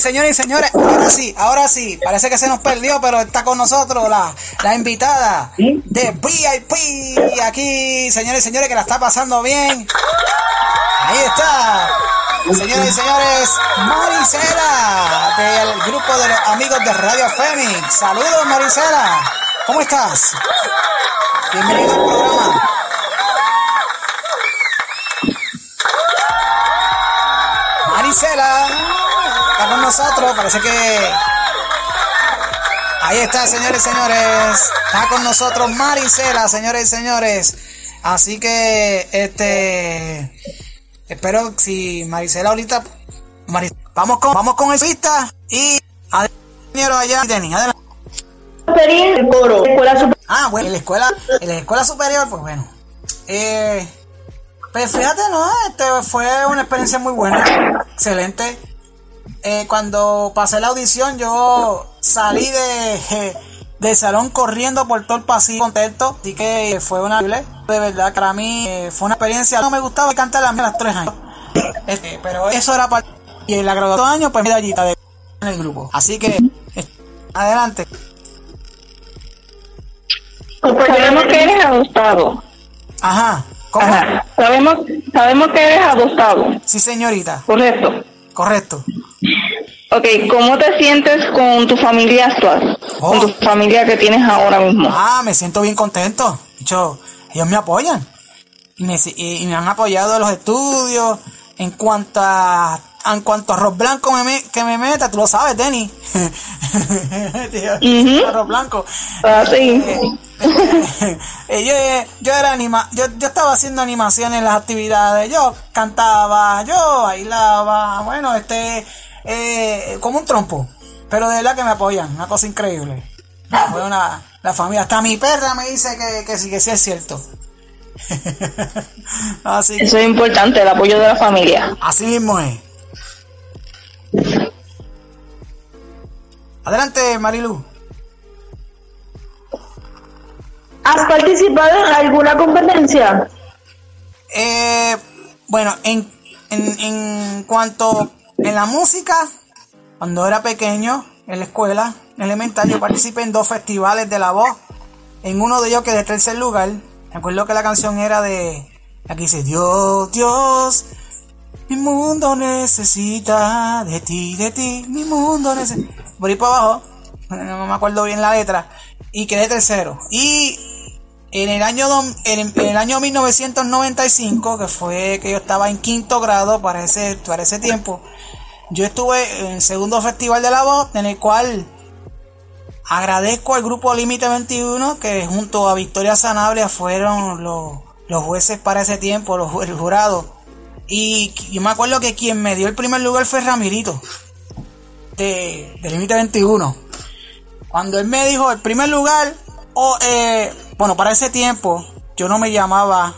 Señores y señores. Ahora sí, ahora sí. Parece que se nos perdió, pero está con nosotros la, la invitada de VIP. Aquí, señores y señores, que la está pasando bien. Ahí está. Señores y señores, Maricela, del grupo de los amigos de Radio Fénix. Saludos, Maricela. ¿Cómo estás? Bienvenido al programa. Maricela nosotros, parece que... Ahí está, señores y señores. Está con nosotros Maricela, señores y señores. Así que, este... Espero si Maricela ahorita... vamos con vamos con el pista y... allá, Denny, adelante. Ah, bueno, en la escuela, la escuela superior, pues bueno. Eh, pues fíjate, ¿no? Este fue una experiencia muy buena, excelente. Eh, cuando pasé la audición, yo salí de, del salón corriendo por todo el pasillo contento. Así que fue una de verdad, para mí eh, fue una experiencia. No me gustaba cantar a las tres años. Este, pero eso era para. Y en la graduación de años, pues medallita de en el grupo. Así que, adelante. sabemos que eres adoptado. Ajá. ¿Cómo? Sabemos, sabemos que eres adoptado. Sí, señorita. Correcto. Correcto. Ok, ¿cómo te sientes con tu familia actual? Con tu oh. familia que tienes ahora mismo. Ah, me siento bien contento. Yo, ellos me apoyan. Y me, y me han apoyado en los estudios. En cuanto a en cuanto a arroz blanco me, que me meta, tú lo sabes, Denny. Arroz blanco. Ah, sí. Eh, eh, yo, era anima, yo, yo estaba haciendo animaciones en las actividades, yo cantaba, yo bailaba, bueno, este, eh, como un trompo, pero de verdad que me apoyan, una cosa increíble. Una, la familia, hasta mi perra me dice que, que sí, que sí es cierto. Eso es importante, el apoyo de la familia. Así mismo es. Adelante, Marilu. ¿Has participado en alguna competencia? Eh, bueno, en, en, en cuanto en la música, cuando era pequeño, en la escuela elemental, yo participé en dos festivales de la voz. En uno de ellos quedé tercer lugar. Me acuerdo que la canción era de. Aquí dice: Dios, Dios, mi mundo necesita de ti, de ti, mi mundo necesita. Por ahí para abajo, no me acuerdo bien la letra. Y quedé tercero. Y en el año, en, el año 1995, que fue que yo estaba en quinto grado para ese, para ese tiempo, yo estuve en el segundo festival de la voz, en el cual agradezco al grupo Límite 21, que junto a Victoria Sanabria fueron los, jueces para ese tiempo, los, el jurado. Y yo me acuerdo que quien me dio el primer lugar fue Ramirito, de, de Límite 21. Cuando él me dijo el primer lugar, o eh, bueno, para ese tiempo yo no me llamaba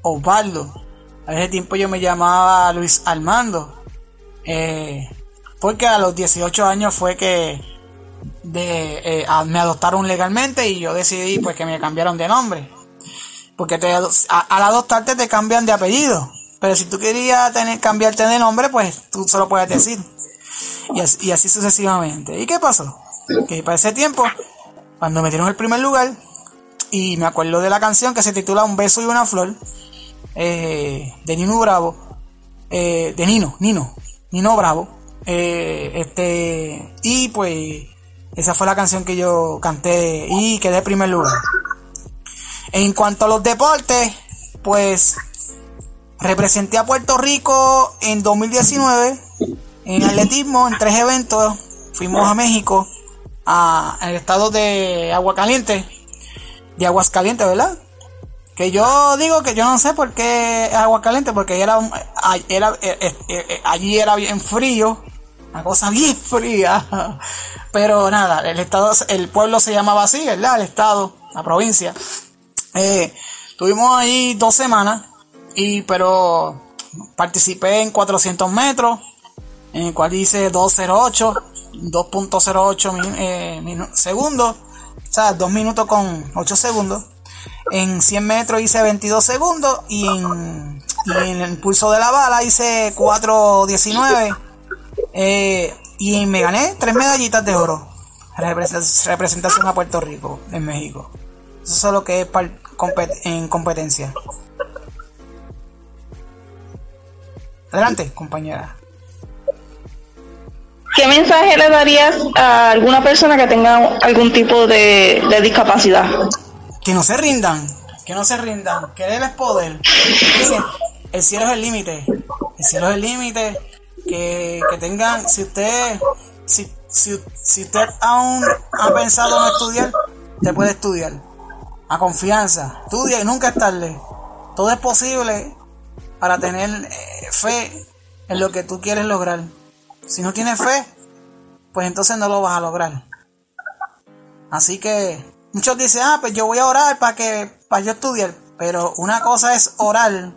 Osvaldo. A ese tiempo yo me llamaba Luis Armando. Eh, porque a los 18 años fue que eh, me adoptaron legalmente y yo decidí pues que me cambiaron de nombre. Porque te, al adoptarte te cambian de apellido. Pero si tú querías tener, cambiarte de nombre, pues tú solo puedes decir. Y así, y así sucesivamente. ¿Y qué pasó? que para ese tiempo, cuando metieron el primer lugar, y me acuerdo de la canción que se titula Un beso y una flor, eh, de Nino Bravo, eh, de Nino, Nino, Nino Bravo, eh, este, y pues esa fue la canción que yo canté y quedé en primer lugar. En cuanto a los deportes, pues representé a Puerto Rico en 2019 en atletismo en tres eventos. Fuimos a México, a, al estado de Aguacaliente, de Aguascalientes, ¿verdad? Que yo digo que yo no sé por qué Aguacaliente, porque era, era, eh, eh, eh, allí era bien frío, una cosa bien fría. Pero nada, el estado, el pueblo se llamaba así, ¿verdad? El estado, la provincia. Eh, tuvimos ahí dos semanas, y pero participé en 400 metros, en el cual hice 208, 2.08 eh, segundos, o sea, 2 minutos con 8 segundos. En 100 metros hice 22 segundos y en, el pulso de la bala hice 4.19 eh, y me gané tres medallitas de oro. Representación a Puerto Rico, en México. Eso es lo que es en competencia. Adelante, compañera. ¿Qué mensaje le darías a alguna persona que tenga algún tipo de, discapacidad? Que no se rindan, que no se rindan, que es poder. El cielo es el límite, el cielo es el límite que, tengan, si usted, si, si, usted aún ha pensado en estudiar, usted puede estudiar. A confianza, estudia y nunca es tarde. Todo es posible para tener eh, fe en lo que tú quieres lograr. Si no tienes fe, pues entonces no lo vas a lograr. Así que muchos dicen, ah, pues yo voy a orar para que para yo estudiar. Pero una cosa es orar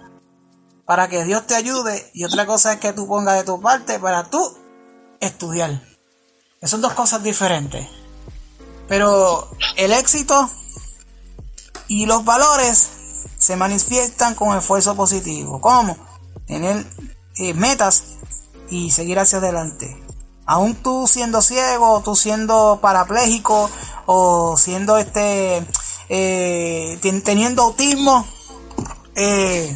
para que Dios te ayude y otra cosa es que tú pongas de tu parte para tú estudiar. Esas son dos cosas diferentes. Pero el éxito y los valores se manifiestan con esfuerzo positivo. ¿Cómo? Tener eh, metas y seguir hacia adelante. Aún tú siendo ciego, tú siendo parapléjico o siendo este eh, teniendo autismo, eh,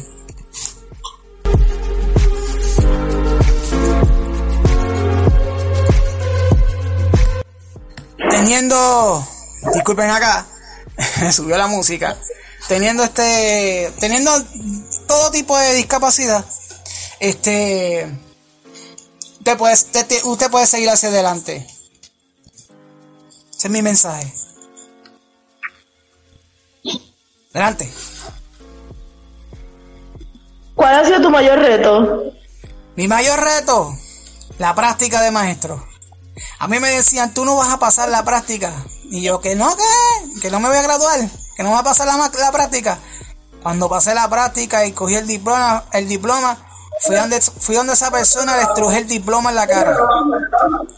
teniendo, disculpen acá, subió la música, teniendo este, teniendo todo tipo de discapacidad, este, usted puede, usted puede seguir hacia adelante. Ese es mi mensaje. Adelante. ¿Cuál ha sido tu mayor reto? Mi mayor reto, la práctica de maestro. A mí me decían, tú no vas a pasar la práctica. Y yo, que no, que, que no me voy a graduar, que no va a pasar la, la práctica. Cuando pasé la práctica y cogí el diploma, el diploma, fui donde, fui donde esa persona le estrujé el diploma en la cara.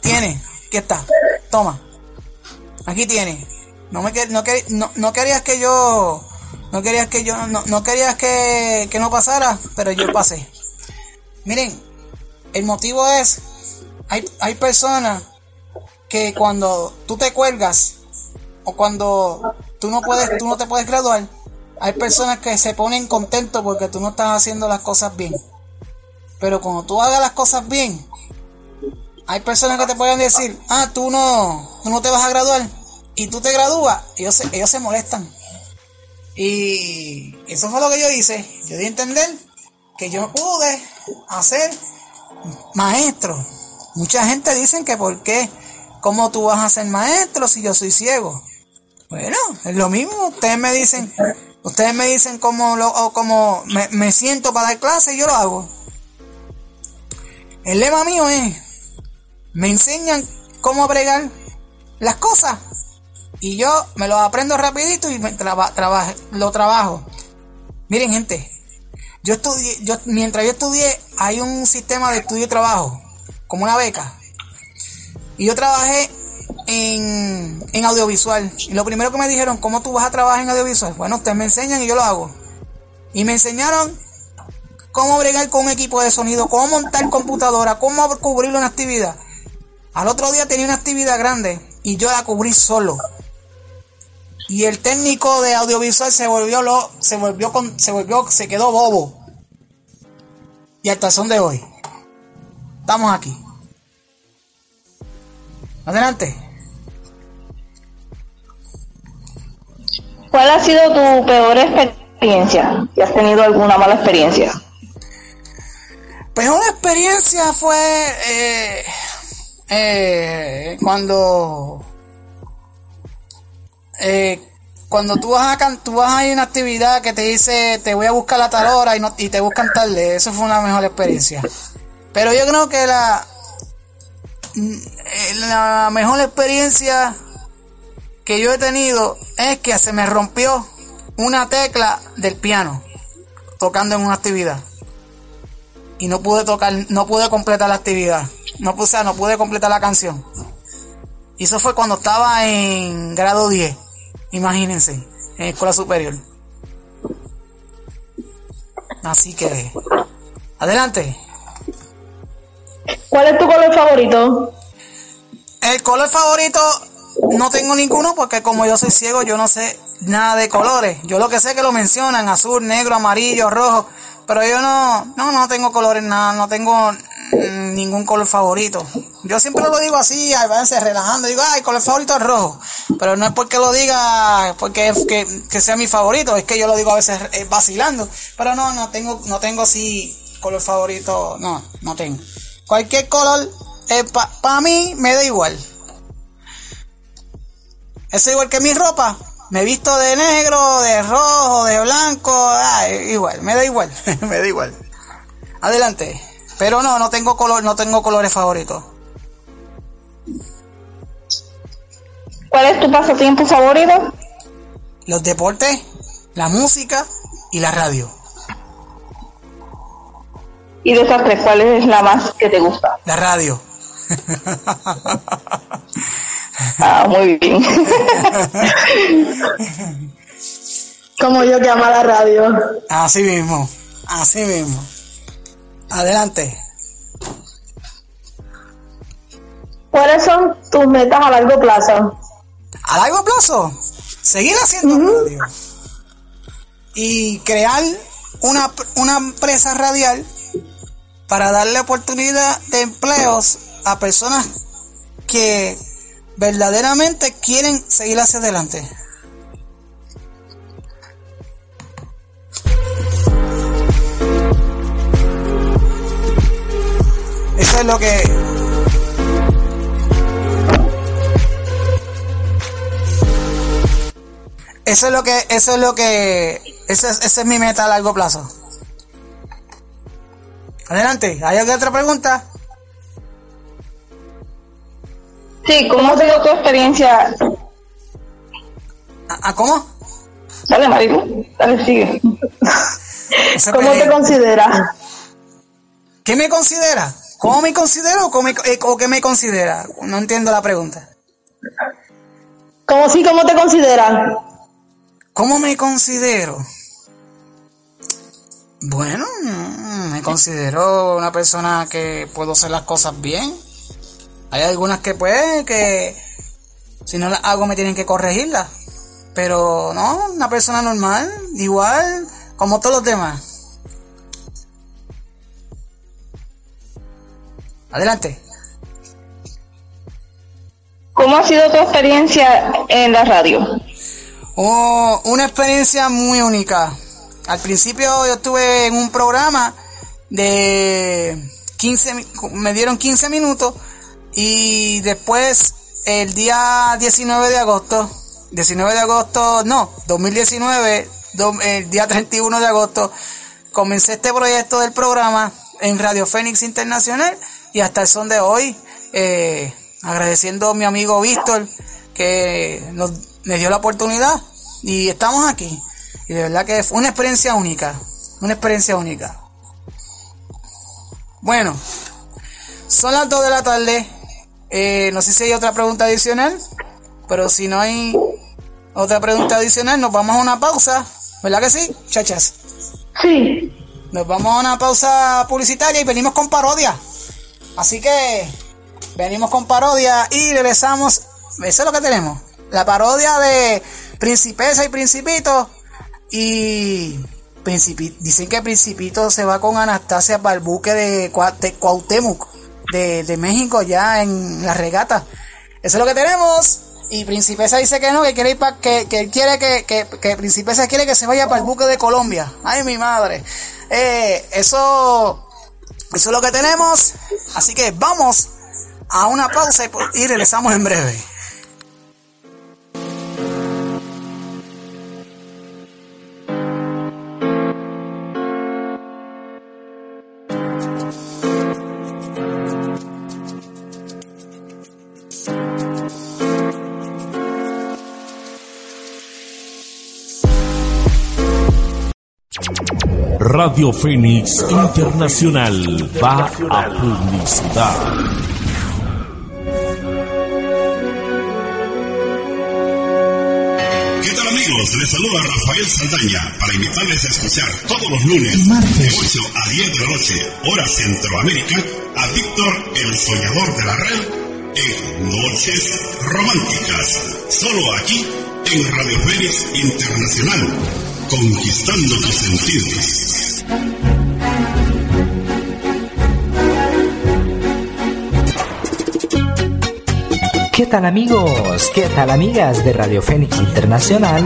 Tiene, aquí está, toma. Aquí tiene. No me no, no, no querías que yo no querías que yo no, no querías que, que no pasara, pero yo pasé. Miren, el motivo es hay, hay personas que cuando tú te cuelgas o cuando tú no puedes, tú no te puedes graduar, hay personas que se ponen contentos porque tú no estás haciendo las cosas bien. Pero cuando tú hagas las cosas bien, hay personas que te pueden decir, ah, tú no, tú no te vas a graduar y tú te gradúas, ellos se, ellos se molestan. Y eso fue lo que yo hice. Yo di a entender que yo pude hacer maestro. Mucha gente dice que por qué ¿Cómo tú vas a ser maestro si yo soy ciego? Bueno, es lo mismo. Ustedes me dicen, ustedes me dicen cómo, lo, o me, siento para dar clase y yo lo hago. El lema mío es, me enseñan cómo bregar las cosas y yo me lo aprendo rapidito y me lo trabajo. Miren gente, yo estudié, yo, mientras yo estudié hay un sistema de estudio y trabajo, como una beca. Y yo trabajé en, en audiovisual. Y lo primero que me dijeron, ¿cómo tú vas a trabajar en audiovisual? Bueno, ustedes me enseñan y yo lo hago. Y me enseñaron cómo bregar con un equipo de sonido, cómo montar computadora, cómo cubrir una actividad. Al otro día tenía una actividad grande y yo la cubrí solo. Y el técnico de audiovisual se volvió lo, se volvió con, se volvió, se quedó bobo. Y hasta el son de hoy. Estamos aquí. Adelante. ¿Cuál ha sido tu peor experiencia? ¿Y has tenido alguna mala experiencia? Pues una experiencia fue eh, eh, cuando eh, cuando tú vas a tú vas a ir a una actividad que te dice te voy a buscar a tal hora y, no, y te buscan tarde, eso fue una mejor experiencia. Pero yo creo que la la mejor experiencia que yo he tenido es que se me rompió una tecla del piano tocando en una actividad y no pude tocar, no pude completar la actividad, no puse, no pude completar la canción. Y eso fue cuando estaba en grado 10, imagínense, en escuela superior. Así que, adelante. ¿Cuál es tu color favorito? El color favorito no tengo ninguno porque como yo soy ciego yo no sé nada de colores. Yo lo que sé es que lo mencionan, azul, negro, amarillo, rojo, pero yo no, no, no tengo colores nada, no tengo mm, ningún color favorito. Yo siempre lo digo así, a veces relajando, digo, ay, color favorito es rojo, pero no es porque lo diga, porque que, que sea mi favorito, es que yo lo digo a veces eh, vacilando, pero no, no tengo, no tengo así color favorito, no, no tengo. Cualquier color, eh, para mí me da igual. Es igual que mi ropa. Me visto de negro, de rojo, de blanco. igual, me da igual. me da igual. Adelante. Pero no, no tengo color, no tengo colores favoritos. ¿Cuál es tu pasatiempo favorito? Los deportes, la música y la radio. ¿Y de esas tres, cuál es la más que te gusta? La radio. Ah, muy bien. Como yo que amo la radio. Así mismo, así mismo. Adelante. ¿Cuáles son tus metas a largo plazo? A largo plazo, seguir haciendo radio. Y crear una, una empresa radial para darle oportunidad de empleos a personas que verdaderamente quieren seguir hacia adelante. Eso es lo que Eso es lo que eso es lo que esa es, es mi meta a largo plazo. Adelante, ¿hay otra pregunta? Sí, ¿cómo ha sido tu experiencia? ¿A, cómo? Dale, marido, dale, sigue. ¿Cómo te consideras? ¿Qué me considera? ¿Cómo me considero o, eh, o qué me considera? No entiendo la pregunta. ¿Cómo sí, cómo te consideras? ¿Cómo me considero? Bueno, me considero una persona que puedo hacer las cosas bien hay algunas que pues que si no las hago me tienen que corregirlas. Pero no, una persona normal, igual como todos los demás. Adelante. ¿Cómo ha sido tu experiencia en la radio? Oh, una experiencia muy única. Al principio yo estuve en un programa de 15, me dieron 15 minutos y después, el día 19 de agosto, 19 de agosto, no, 2019, el día 31 de agosto, comencé este proyecto del programa en Radio Fénix Internacional y hasta el son de hoy, eh, agradeciendo a mi amigo Víctor que nos, me dio la oportunidad y estamos aquí. Y de verdad que fue una experiencia única, una experiencia única. Bueno, son las 2 de la tarde. Eh, no sé si hay otra pregunta adicional, pero si no hay otra pregunta adicional, nos vamos a una pausa, ¿verdad que sí, chachas? Sí. Nos vamos a una pausa publicitaria y venimos con parodia. Así que venimos con parodia y regresamos Eso es lo que tenemos. La parodia de Principesa y Principito. Y dicen que Principito se va con Anastasia para el buque de Cuauhtémoc de, México ya en la regata. Eso es lo que tenemos. Y Principesa dice que no, que quiere ir para, que, que quiere que, que, que, Principesa quiere que se vaya para el buque de Colombia. Ay, mi madre. Eh, eso, eso es lo que tenemos. Así que vamos a una pausa y regresamos en breve. Radio Fénix Internacional va a publicidad. ¿Qué tal amigos? Les saluda Rafael Saldaña para invitarles a escuchar todos los lunes de 8 a 10 de la noche, hora Centroamérica, a Víctor el Soñador de la Red en Noches Románticas. Solo aquí en Radio Fénix Internacional conquistando tus sentidos. Thank you. ¿Qué tal amigos? ¿Qué tal amigas de Radio Fénix Internacional?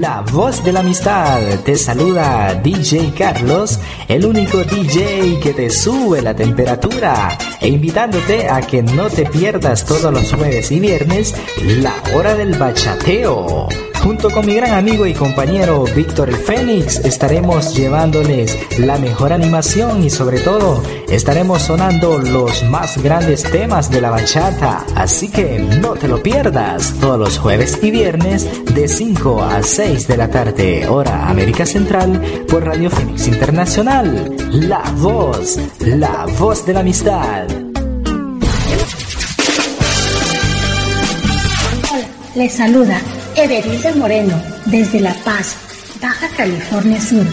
La voz de la amistad te saluda DJ Carlos, el único DJ que te sube la temperatura e invitándote a que no te pierdas todos los jueves y viernes la hora del bachateo Junto con mi gran amigo y compañero Víctor Fénix estaremos llevándoles la mejor animación y sobre todo estaremos sonando los más grandes temas de la bachata. Así que no te lo pierdas todos los jueves y viernes de 5 a 6 de la tarde, hora América Central, por Radio Fénix Internacional. La voz, la voz de la amistad. Hola, les saluda Everilda Moreno, desde La Paz, Baja California Sur,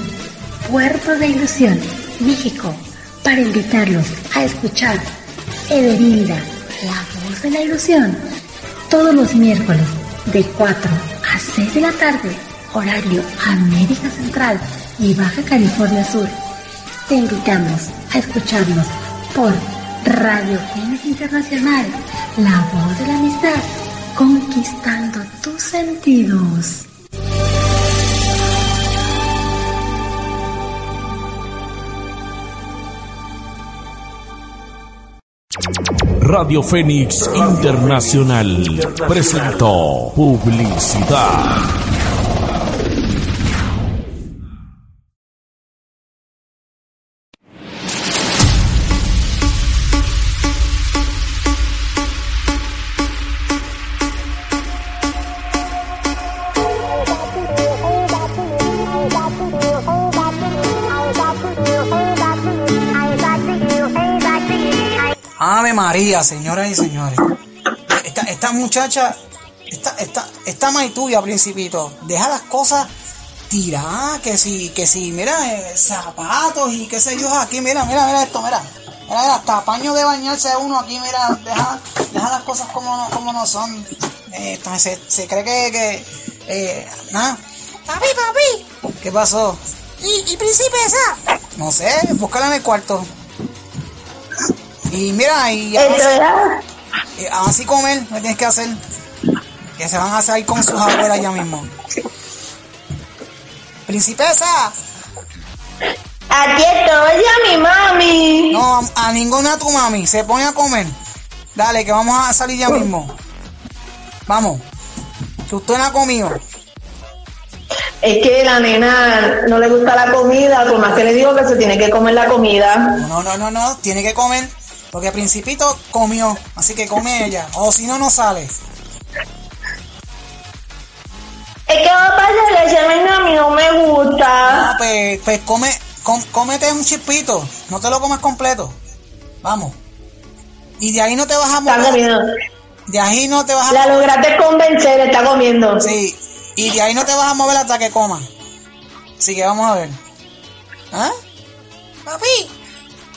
Puerto de Ilusión, México, para invitarlos a escuchar Everilda, la la ilusión, todos los miércoles de 4 a 6 de la tarde, horario América Central y Baja California Sur. Te invitamos a escucharnos por Radio Fénix Internacional, la voz de la amistad conquistando tus sentidos. Radio Fénix Internacional presentó publicidad. Señoras y señores. Esta, esta muchacha, esta, esta, esta maituya, principito, deja las cosas tiradas, que si, que si, mira, eh, zapatos y qué sé yo, aquí, mira, mira, mira esto, mira. Mira, hasta paño de bañarse uno aquí, mira, deja, deja las cosas como no, como no son. Eh, se, se, cree que, que eh, nada. Papi, papi. ¿Qué pasó? ¿Y, y esa? No sé, búscala en el cuarto. Y mira, y así, comer, ¿qué tienes que hacer? Que se van a salir con sus abuelas ya mismo. Principesa. Aquí estoy a mi mami. No, a, ninguna tu mami. Se pone a comer. Dale, que vamos a salir ya mismo. Vamos. Que usted no ha comido. Es que la nena no le gusta la comida, por más que le digo que se tiene que comer la comida. No, no, no, no, tiene que comer. Porque Principito comió, así que come ella. O si no, no sale. Es que papá de leche a mí no me gusta. No, pues, pues come, cómete un chispito. No te lo comas completo. Vamos. Y de ahí no te vas a mover. De ahí no te vas a La lograste convencer, está comiendo. Sí. Y de ahí no te vas a mover hasta que coma. Así que vamos a ver. ¿Ah? Papi.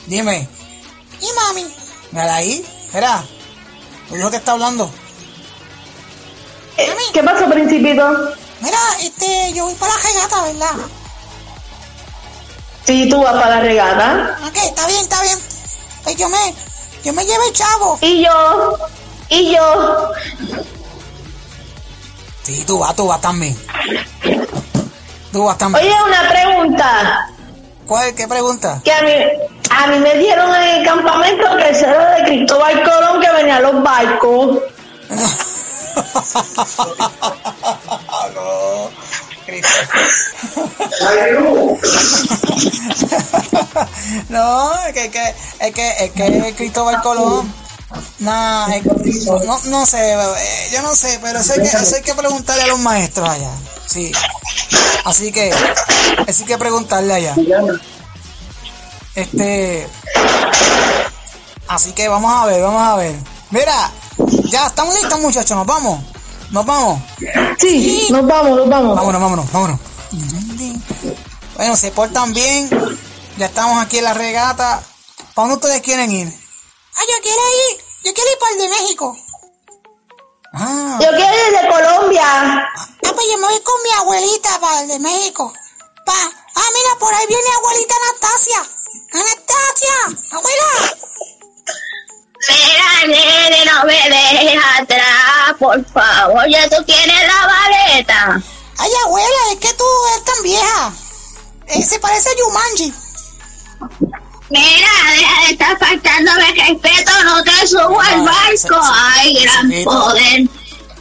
Dime. ¿Y mami? Mira ahí, espera. Oye lo que está hablando. Eh, ¿Qué pasó, Principito? Mira, este, yo voy para la regata, ¿verdad? Sí, tú vas para la regata. Ok, está bien, está bien. Pues yo me, yo me llevo el chavo. Y yo, y yo. Sí, tú vas, tú vas también. Tú vas también. Oye, una pregunta. ¿Cuál? ¿Qué pregunta? Que a mí, a mí me dieron en el campamento era de Cristóbal Colón que venía a los barcos. no. no, es que, es que, es que, es que Cristóbal Colón. Nah, no, no sé, eh, yo no sé, pero que, eso hay que preguntarle a los maestros allá. Sí. Así que, así que preguntarle allá. Este. Así que vamos a ver, vamos a ver. Mira, ya estamos listos, muchachos, nos vamos. Nos vamos. Sí, nos vamos, nos vamos. Vámonos, vámonos, vámonos. Bueno, se portan bien. Ya estamos aquí en la regata. ¿Para dónde ustedes quieren ir? Ah, yo quiero ir, yo quiero ir para el de México. Ah, Yo quiero ir de Colombia. Ah, pues yo me voy con mi abuelita para de México. Pa, ah, mira, por ahí viene abuelita Anastasia. Anastasia, abuela. Mira, nene, no me dejes atrás, por favor. Ya tú tienes la vareta. Ay, abuela, es que tú eres tan vieja. Eh, se parece a Yumanji. Mira, deja de estar faltándome respeto, no te subo al barco. Ay, gran poder.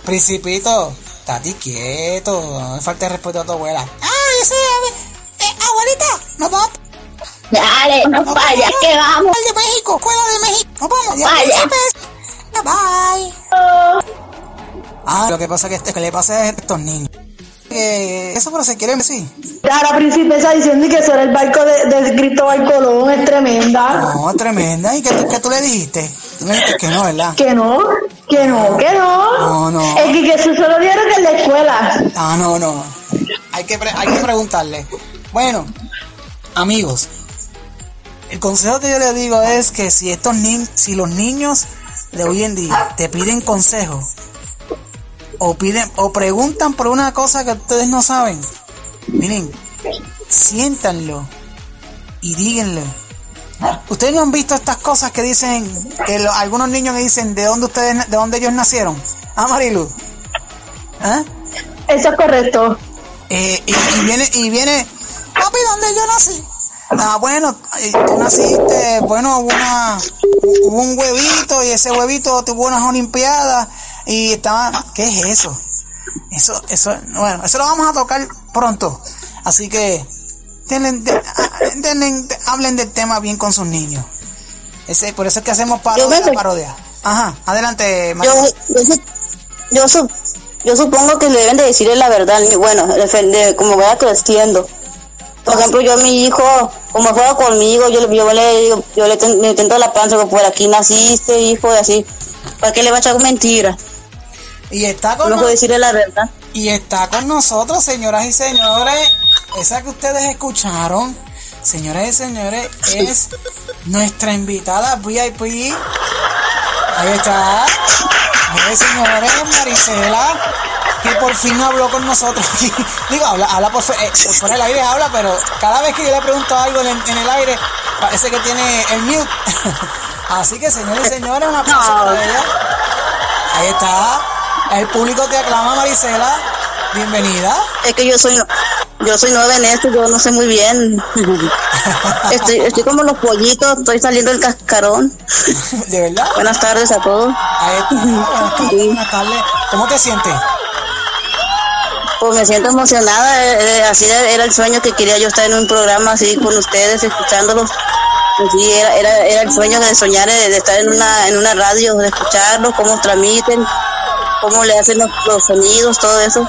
Principito, estate quieto. No me falte respeto a tu abuela. Ah, ese, eh, abuelita, nos vamos. Dale, no Nos vayas, que vamos. De México, escuela de México. Nos vamos. Vaya. Bye. Bye. Ah, lo que pasa es que, que le pasa a estos niños. Que eso pero se quieren decir. Ya la princesa diciendo que eso era el barco de, de Cristóbal Colón, es tremenda. No, tremenda. ¿Y qué, tú- qué tú le dijiste? Tú me dijiste que no, ¿verdad? Que no, que no, que no. No, no. Es que, que eso se lo dieron en la escuela. Ah, no, no. Hay que, pre- hay que preguntarle. Bueno, amigos, el consejo que yo les digo es que si estos ni si los niños de hoy en día te piden consejo o piden o preguntan por una cosa que ustedes no saben, miren, siéntanlo y díganlo. Ustedes no han visto estas cosas que dicen que lo- algunos niños que dicen de dónde ustedes de dónde ellos nacieron. Ah, Marilu. ¿Ah? Eso es correcto. Eh, y, y viene, y viene, papi, ¿dónde yo nací? Ah, bueno, eh, tú naciste, bueno, hubo, una, hubo un huevito y ese huevito tuvo unas olimpiadas y estaba, ¿qué es eso? Eso, eso, bueno, eso lo vamos a tocar pronto. Así que, denle- de- ah, denle- de- hablen del tema bien con sus niños. Ese, por eso es que hacemos parodia, me- parodia. Ajá, adelante, Yo, María. yo, yo, su- yo supongo que le deben de decirle la verdad, bueno, defender, como vaya creciendo. Por ejemplo, yo a mi hijo, como juega conmigo, yo, le- yo le yo le, ten- le intento la panza, por aquí naciste, hijo, y así. ¿Para qué le va a echar mentiras? Y está con decirle la verdad. Y está con nosotros, señoras y señores. Esa que ustedes escucharon, señoras y señores, es nuestra invitada VIP. Ahí está. Mire, señores, Marisela, que por fin habló con nosotros. Digo, habla, habla por, eh, por fuera del aire, habla, pero cada vez que yo le pregunto algo en, el- en el aire, parece que tiene el mute. Así que, señores y señores, un aplauso No. para ella. Ahí está. El público te aclama, Marisela. Bienvenida. Es que yo soy, yo soy nueva en esto, yo no sé muy bien. Estoy, estoy como los pollitos, estoy saliendo del cascarón. ¿De verdad? Buenas tardes a todos. Está. Buenas tardes, buenas tardes. ¿Cómo te sientes? Pues me siento emocionada, eh, eh, así era el sueño que quería yo estar en un programa así con ustedes, escuchándolos. Sí, era, era, era el sueño de soñar, eh, de estar en una, en una radio, de escucharlos, cómo transmiten, cómo le hacen los, los sonidos, todo eso.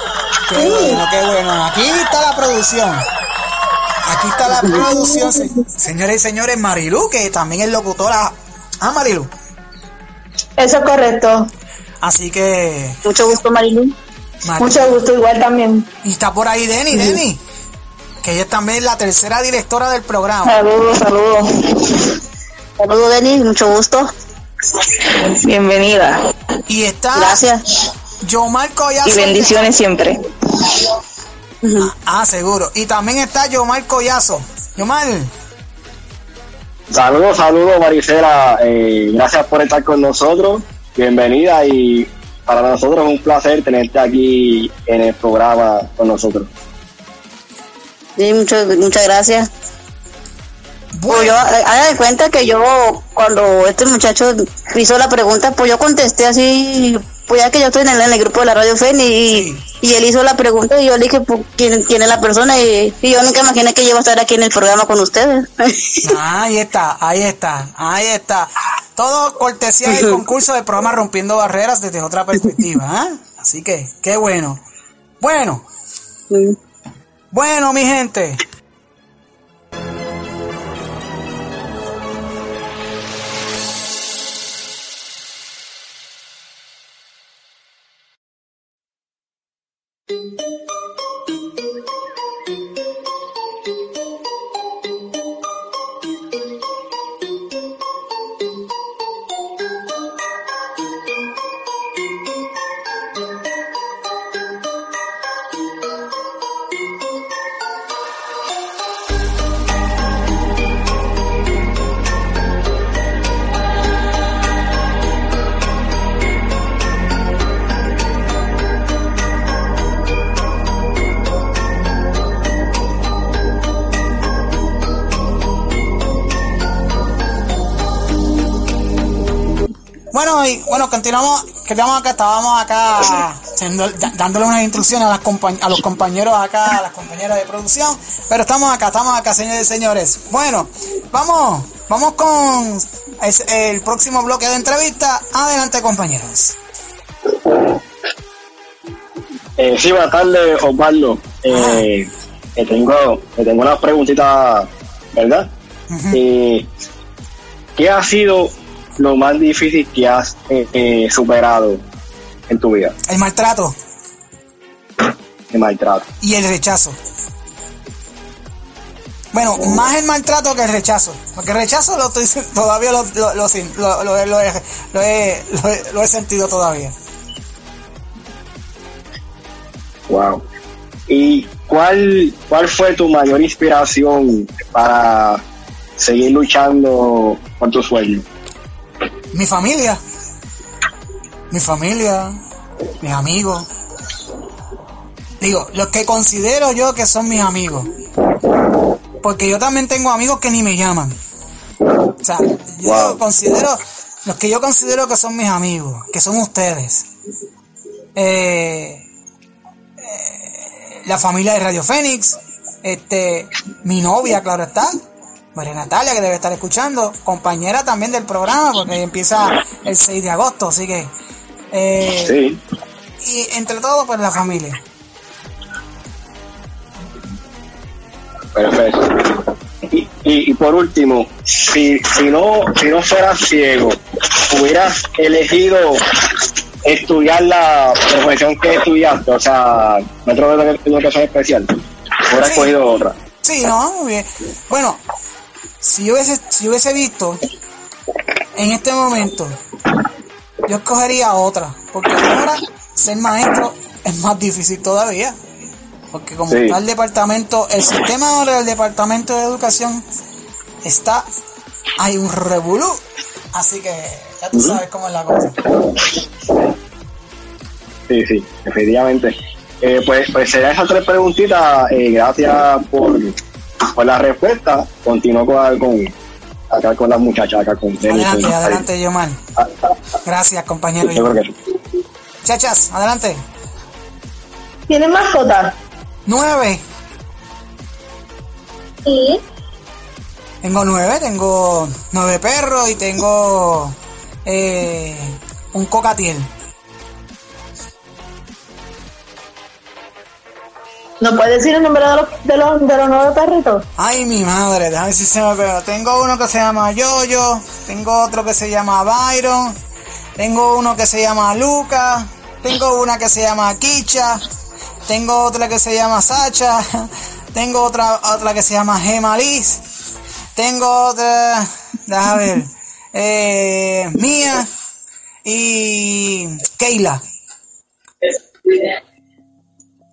Qué bueno, qué bueno. Aquí está la producción. Aquí está la producción, se- señores y señores. Marilu, que también es locutora. Ah, Marilu. Eso es correcto. Así que. Mucho gusto, Marilu. Mucho gusto, igual también. Y está por ahí Denny, Denny. Que ella es también la tercera directora del programa. Saludos, saludos. Saludos, Denis, mucho gusto. Bienvenida. Y está. Gracias. Yomar Collazo. Y bendiciones siempre. Ah, seguro. Y también está Yomar Collazo. Yomar. Saludos, saludos Maricela, eh, gracias por estar con nosotros, bienvenida y para nosotros es un placer tenerte aquí en el programa con nosotros. Sí, muchas, muchas gracias. Pues yo, eh, haga de cuenta que yo, cuando este muchacho hizo la pregunta, pues yo contesté así, pues ya que yo estoy en el, en el grupo de la Radio FEN y, y él hizo la pregunta y yo le dije pues, ¿quién, quién es la persona y, y yo nunca imaginé que yo iba a estar aquí en el programa con ustedes. Ahí está, ahí está, ahí está. Todo cortesía del concurso de programa Rompiendo Barreras desde otra perspectiva, ¿ah? Así que, qué bueno. Bueno. Bueno, mi gente. Bueno, continuamos, que estamos acá, estábamos acá dándole unas instrucciones a, las compañ- a los compañeros acá, a las compañeras de producción, pero estamos acá, estamos acá, señores y señores. Bueno, vamos, vamos con el próximo bloque de entrevista. Adelante, compañeros. Eh, sí, buenas tardes Osvaldo, eh, tengo, tengo unas preguntitas, ¿verdad? Eh, ¿Qué ha sido lo más difícil que has eh, eh, superado en tu vida? El maltrato El maltrato. y el rechazo. Bueno, más el maltrato que el rechazo. Porque el rechazo lo estoy, todavía lo, lo, lo, lo- lo- he, lo he- lo he- lo he sentido todavía. Wow. ¿Y cuál, cuál fue tu mayor inspiración para seguir luchando por tu sueño? Mi familia. Mi familia. Mis amigos. Digo, los que considero yo que son mis amigos. Porque yo también tengo amigos que ni me llaman. O sea, yo considero, los que yo considero que son mis amigos, que son ustedes. Eh, eh, la familia de Radio Fénix, este, mi novia, claro está, María Natalia, que debe estar escuchando, compañera también del programa, porque empieza el 6 de agosto, así que, eh, Sí. y entre todos, pues la familia. Perfecto. Y, y, y por último, si, si no si no fueras ciego, hubieras elegido estudiar la profesión que estudiaste, o sea, metro de educación especial, hubieras Sí. escogido otra. Sí, no, muy bien. Bueno, si yo hubiese, si yo hubiese visto en este momento, yo escogería otra, porque ahora ser maestro es más difícil todavía. Porque como Sí. está el departamento, el sistema ahora del departamento de educación está, hay un revolú. Así que ya tú sabes cómo es la cosa. Sí, sí, efectivamente. Eh, pues, pues serían esas tres preguntitas. eh, gracias por, por la respuesta. Continúo con, con acá con las muchachas, acá con Denny, Adelante, con- adelante, Yomar. Gracias, compañero. Yo creo que Chachas, adelante. ¿Tienes mascota? Nueve. Sí. Tengo nueve, tengo nueve perros y tengo eh, un cocatiel. ¿No puedes decir el nombre de los, de los, de los nuevos perritos? Ay, mi madre, déjame ver si se me pega. Tengo uno que se llama Yoyo, tengo otro que se llama Byron, tengo uno que se llama Luca, tengo una que se llama Kicha, tengo otra que se llama Sacha, tengo otra otra que se llama Gema Liz, tengo otra, déjame ver, eh, Mía y Keila.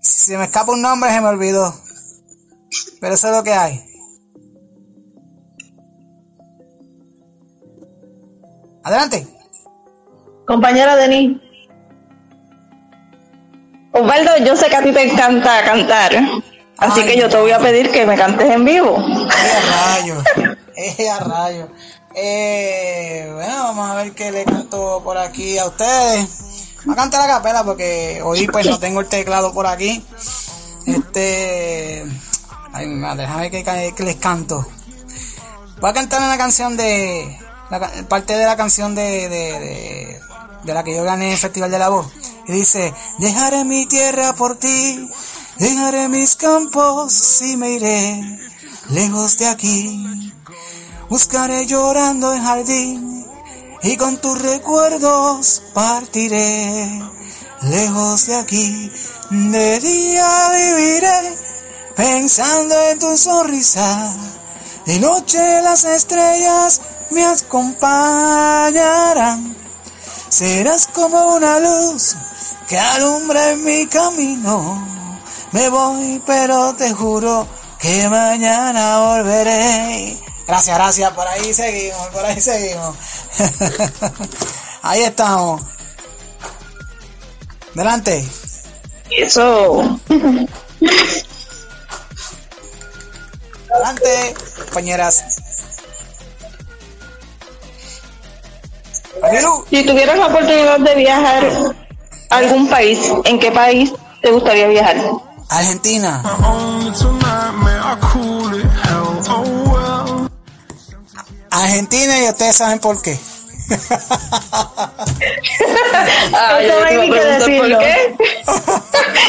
Si se me escapa un nombre, se me olvidó. Pero eso es lo que hay. Adelante. Compañera Denis. Osvaldo, yo sé que a ti te encanta cantar. Así que yo te voy a pedir que me cantes en vivo. A rayo. Eh, a rayo. Eh, bueno, vamos a ver qué le canto por aquí a ustedes. Voy a cantar a capela porque hoy pues no tengo el teclado por aquí. Este. Ay, madre, déjame que, que les canto. Voy a cantar una canción de. La, parte de la canción de, de, de, de la que yo gané en el Festival de la Voz. Y dice: Dejaré mi tierra por ti, dejaré mis campos y me iré lejos de aquí. Buscaré llorando en jardín y con tus recuerdos partiré lejos de aquí. De día viviré pensando en tu sonrisa. De noche las estrellas me acompañarán. Serás como una luz que alumbra en mi camino. Me voy, pero te juro que mañana volveré. Gracias, gracias. Por ahí seguimos, por ahí seguimos. ahí estamos. Delante. Eso. Adelante, compañeras. Si tuvieras la oportunidad de viajar a algún país, ¿en qué país te gustaría viajar? Argentina. Argentina y ustedes saben por qué. Ah, yo, te iba a preguntar por qué.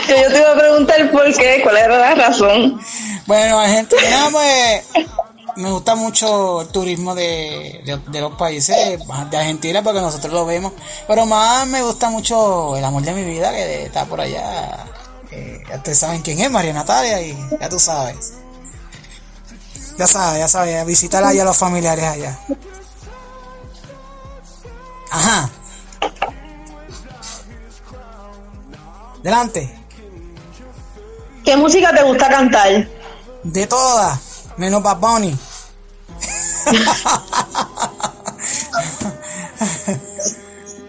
yo te iba a preguntar por qué, cuál era la razón. Bueno, Argentina, pues, me gusta mucho el turismo de, de, de, los países de Argentina porque nosotros lo vemos. Pero más me gusta mucho el amor de mi vida que está por allá. Eh, ya ustedes saben quién es, María Natalia, y ya tú sabes. Ya sabes, ya sabes, visitar allá a los familiares allá. Ajá. Delante. ¿Qué música te gusta cantar? De todas, menos Bad Bunny.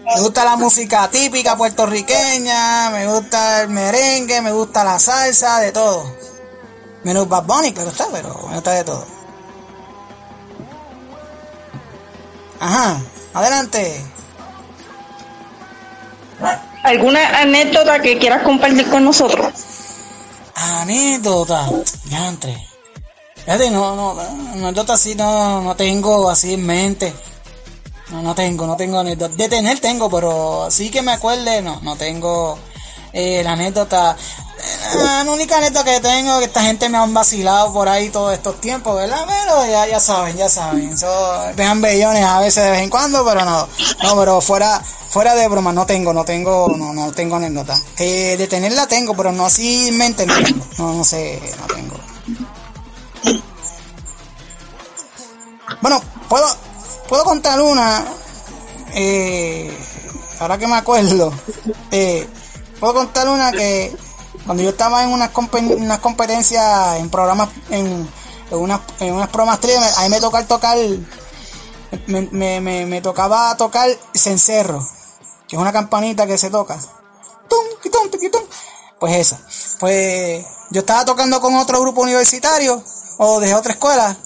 me gusta la música típica puertorriqueña, me gusta el merengue, me gusta la salsa, de todo. Menos Bad Bunny, claro está, pero me gusta de todo. Ajá, adelante. ¿Alguna anécdota que quieras compartir con nosotros? Anécdota, ya entré. Fíjate, no, no, anécdota así no, no tengo así en mente. No, no tengo, no tengo anécdota. De tener tengo, pero así que me acuerde, no, no tengo eh, la anécdota. La única anécdota que tengo que esta gente me han vacilado por ahí todos estos tiempos, ¿verdad? Pero ya, ya saben, ya saben. So, vean bellones a veces de vez en cuando, pero no. No, pero fuera, fuera de broma, no tengo, no tengo, no, no tengo anécdota. Eh, de tenerla tengo, pero no así en mente no. No, no sé, no tengo. Bueno, puedo, puedo contar una. Eh, ahora que me acuerdo. Eh, puedo contar una que cuando yo estaba en unas, unas competencias en programas, en, en unas, en unas programas a mí me tocaba tocar, me, tocaba tocar cencerro, que es una campanita que se toca. ¡Tum, tum, tum, tum! Pues esa. Pues yo estaba tocando con otro grupo universitario o de otra escuela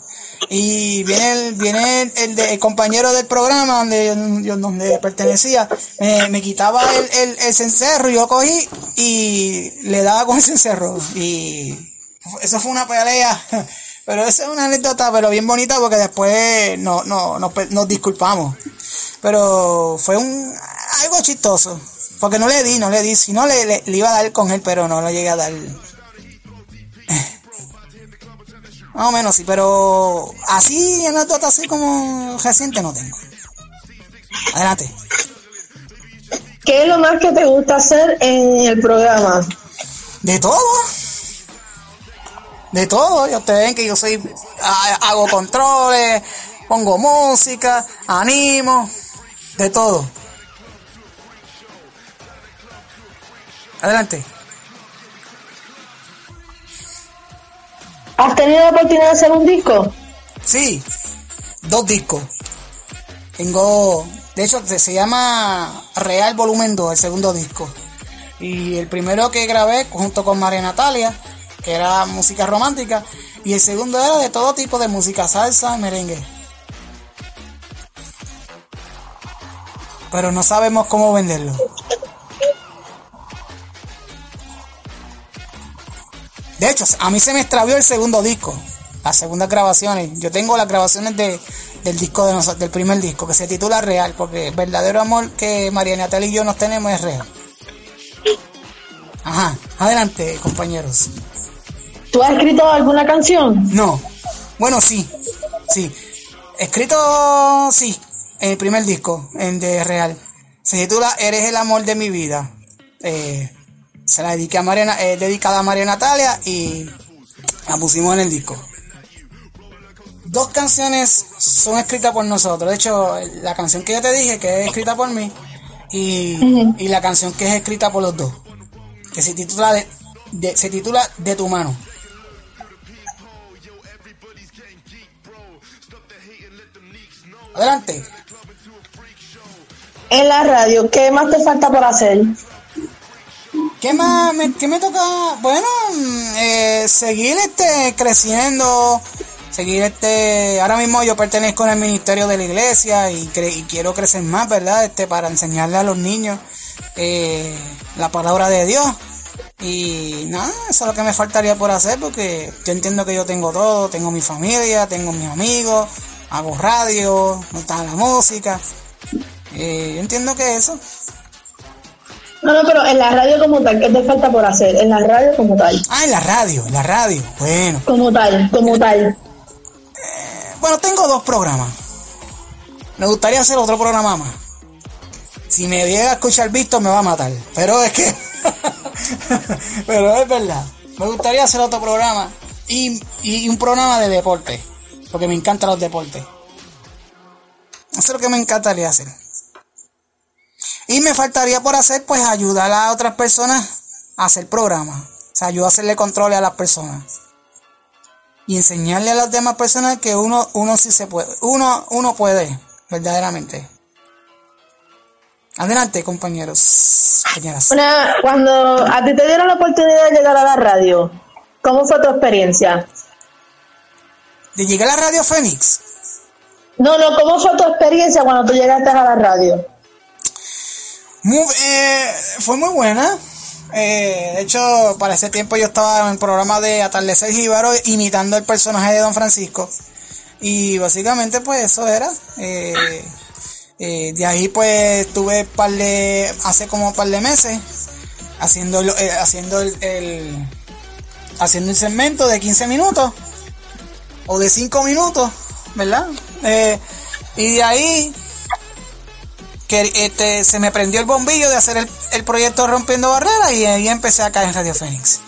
y viene el, viene el, el, compañero del programa donde yo, donde pertenecía me, me quitaba el, el, el, cencerro yo cogí y le daba con el cencerro. Y eso fue una pelea pero esa es una anécdota pero bien bonita porque después no, no, nos, nos disculpamos. Pero fue un algo chistoso porque no le di no le di si no le, le, le iba a dar con él pero no lo llegué a dar más o menos sí, pero así, anécdota así como reciente no tengo. Adelante. ¿Qué es lo más que te gusta hacer en el programa? De todo. De todo. Ya ustedes ven que yo soy, hago controles, pongo música, animo, de todo. Adelante. ¿Has tenido la oportunidad de hacer un disco? Sí, dos discos. Tengo, de hecho, se llama Real Volumen 2, el segundo disco. Y el primero que grabé junto con María Natalia, que era música romántica, y el segundo era de todo tipo de música, salsa, merengue. Pero no sabemos cómo venderlo. De hecho, a mí se me extravió el segundo disco, las segundas grabaciones. Yo tengo las grabaciones de, del disco de nosotros, del primer disco, que se titula Real, porque el verdadero amor que María Natalia y yo nos tenemos es real. Ajá, adelante, compañeros. ¿Tú has escrito alguna canción? No. Bueno, sí. Sí. Escrito, sí. El primer disco, en de Real. Se titula Eres el amor de mi vida. Eh, se la dediqué a María, eh, dedicada a María Natalia y la pusimos en el disco. Dos canciones son escritas por nosotros. De hecho, la canción que yo te dije que es escrita por mí y, y la canción que es escrita por los dos. Que se titula de, de- se titula De tu mano. Adelante. En la radio, ¿qué más te falta por hacer? ¿Qué más me, qué me toca? Bueno, mm, eh, seguir este creciendo, seguir este. Ahora mismo yo pertenezco al ministerio de la iglesia y, quiero crecer más, ¿verdad? Este para enseñarle a los niños eh, la palabra de Dios. Y nada, eso es lo que me faltaría por hacer porque yo entiendo que yo tengo todo, tengo mi familia, tengo mis amigos, hago radio, me gusta la música. Eh, yo entiendo que eso. No, no, pero en la radio como tal, ¿qué te falta por hacer? En la radio como tal. Ah, en la radio, en la radio. Bueno. Como tal, como tal. Bueno, tengo dos programas. Me gustaría hacer otro programa más. Si me llega a escuchar visto me va a matar. Pero es que... Pero es verdad. Me gustaría hacer otro programa. Y, y un programa de deporte. Porque me encantan los deportes. Eso es lo que me encantaría hacer. Y me faltaría por hacer, pues, ayudar a otras personas a hacer programas. O sea, ayudar a hacerle control a las personas y enseñarle a las demás personas que uno, uno sí se puede, uno, uno puede, verdaderamente. Adelante, compañeros, compañeras. Una, cuando a ti te dieron la oportunidad de llegar a la radio, ¿cómo fue tu experiencia? De llegar a la Radio Fénix. No, no, ¿cómo fue tu experiencia cuando tú llegaste a la radio? Eh, fue muy buena. Eh, de hecho, para ese tiempo yo estaba en el programa de Atardecer Jíbaro imitando el personaje de Don Francisco. Y básicamente, pues eso era. Eh, eh, de ahí, pues tuve par de. hace como un par de meses haciendo, haciendo el, haciendo el segmento de 15 minutos o de 5 minutos, ¿verdad? Y de ahí que este, se me prendió el bombillo de hacer el, el proyecto Rompiendo Barreras y ahí empecé acá en Radio Fénix.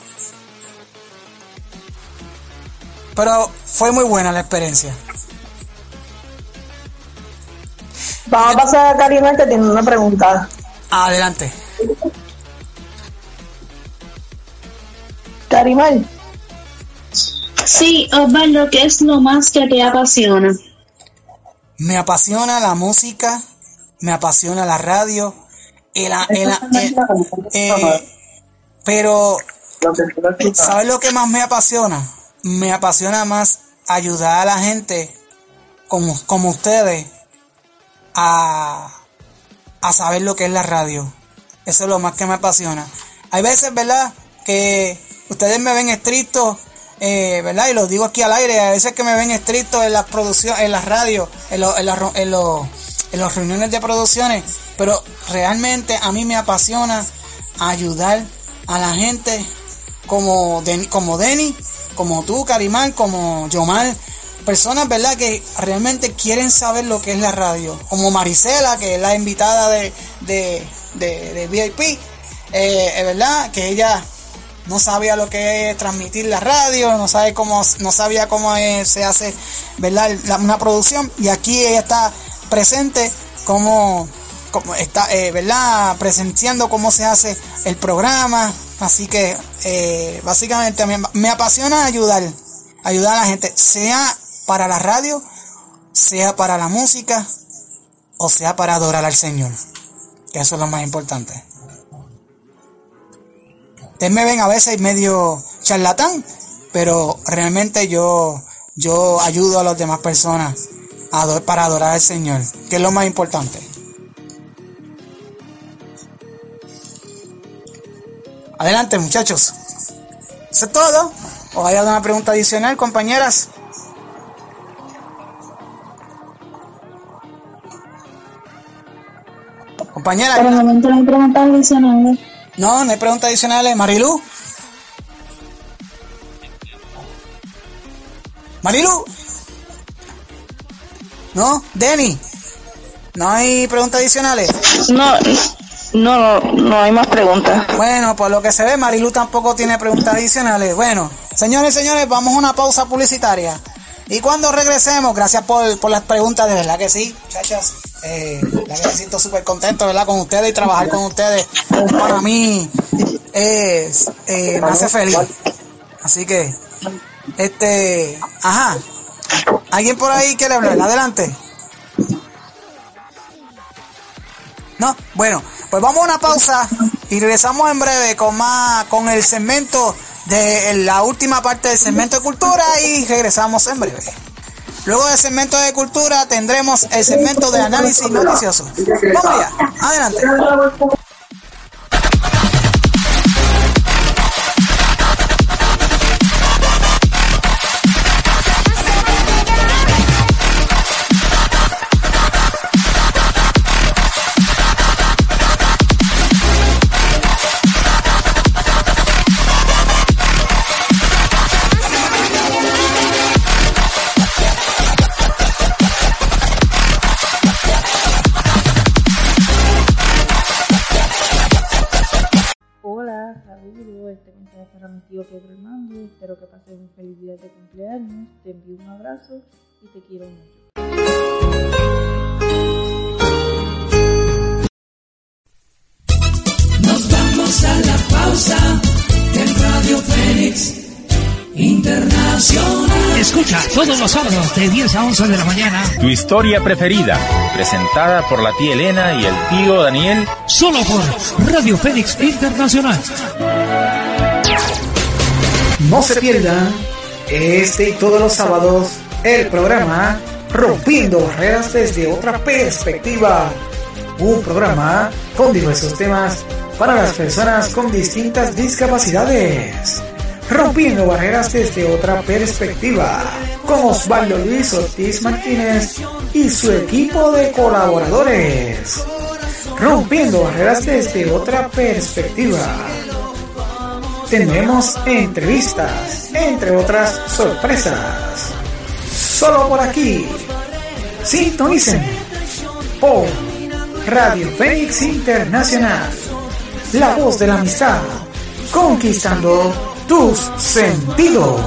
Pero fue muy buena la experiencia. Vamos a pasar a Karina que tiene una pregunta. Adelante. Karimel. Sí, Osvaldo, ¿qué es lo más que te apasiona? Me apasiona la música, me apasiona la radio, el, el- el- eh, pero ¿sabes lo que más me apasiona? Me apasiona más ayudar a la gente como, como ustedes a, a saber lo que es la radio. Eso es lo más que me apasiona. Hay veces, ¿verdad? Que ustedes me ven estricto, eh, ¿verdad? Y lo digo aquí al aire. A veces que me ven estricto en las producciones, en las radios, en, lo- en, ro- en, los- en las reuniones de producciones. Pero realmente a mí me apasiona ayudar a la gente como, Den- como Denny, como tú, Carimán, como Yomar. Personas, ¿verdad? Que realmente quieren saber lo que es la radio. Como Marisela, que es la invitada de, de, de, VIP. Eh, verdad que ella no sabía lo que es transmitir la radio, no sabe cómo, no sabía cómo es- se hace, ¿verdad? Una producción y aquí ella está presente como, como está, eh, ¿verdad? Presenciando cómo se hace el programa. Así que eh, básicamente me, me apasiona ayudar, ayudar a la gente, sea para la radio, sea para la música o sea para adorar al Señor. Que eso es lo más importante. Ustedes me ven a veces medio charlatán, pero realmente yo, yo ayudo a las demás personas ador- para adorar al Señor, que es lo más importante. Adelante, muchachos. ¿Eso es todo? ¿O hay alguna pregunta adicional, compañeras? Compañera. Por el momento no hay preguntas adicionales. No, no hay preguntas adicionales. Marilu. Marilu. No, Denny. No hay preguntas adicionales. No, no, no, no hay más preguntas. Bueno, por lo que se ve, Marilu tampoco tiene preguntas adicionales. Bueno, señores y señores, vamos a una pausa publicitaria. Y cuando regresemos, gracias por, por las preguntas, de verdad que sí, muchachas. Eh, la que me siento súper contento, ¿verdad? Con ustedes y trabajar con ustedes. Para mí es, eh, me hace feliz. Así que, este, ajá. ¿Alguien por ahí quiere hablar? Adelante. No, bueno, pues vamos a una pausa y regresamos en breve con más, con el segmento de la última parte del segmento de cultura y regresamos en breve. Luego del segmento de cultura tendremos el segmento de análisis noticioso. Vamos allá, adelante. Espero que pases un feliz día de cumpleaños. Te envío un abrazo y te quiero mucho. Nos vamos a la pausa en Radio Fénix Internacional. Escucha todos los sábados de 10 a 11 de la mañana. Tu historia preferida, presentada por la tía Elena y el tío Daniel. Solo por Radio Fénix Internacional. No se pierdan este y todos los sábados el programa Rompiendo Barreras desde otra perspectiva. Un programa con diversos temas para las personas con distintas discapacidades. Rompiendo barreras desde otra perspectiva. Con Osvaldo Luis Ortiz Martínez y su equipo de colaboradores. Rompiendo barreras desde otra perspectiva. Tenemos entrevistas, entre otras sorpresas. Solo por aquí. Sintonicen por Radio Fénix Internacional. La voz de la amistad. Conquistando tus sentidos.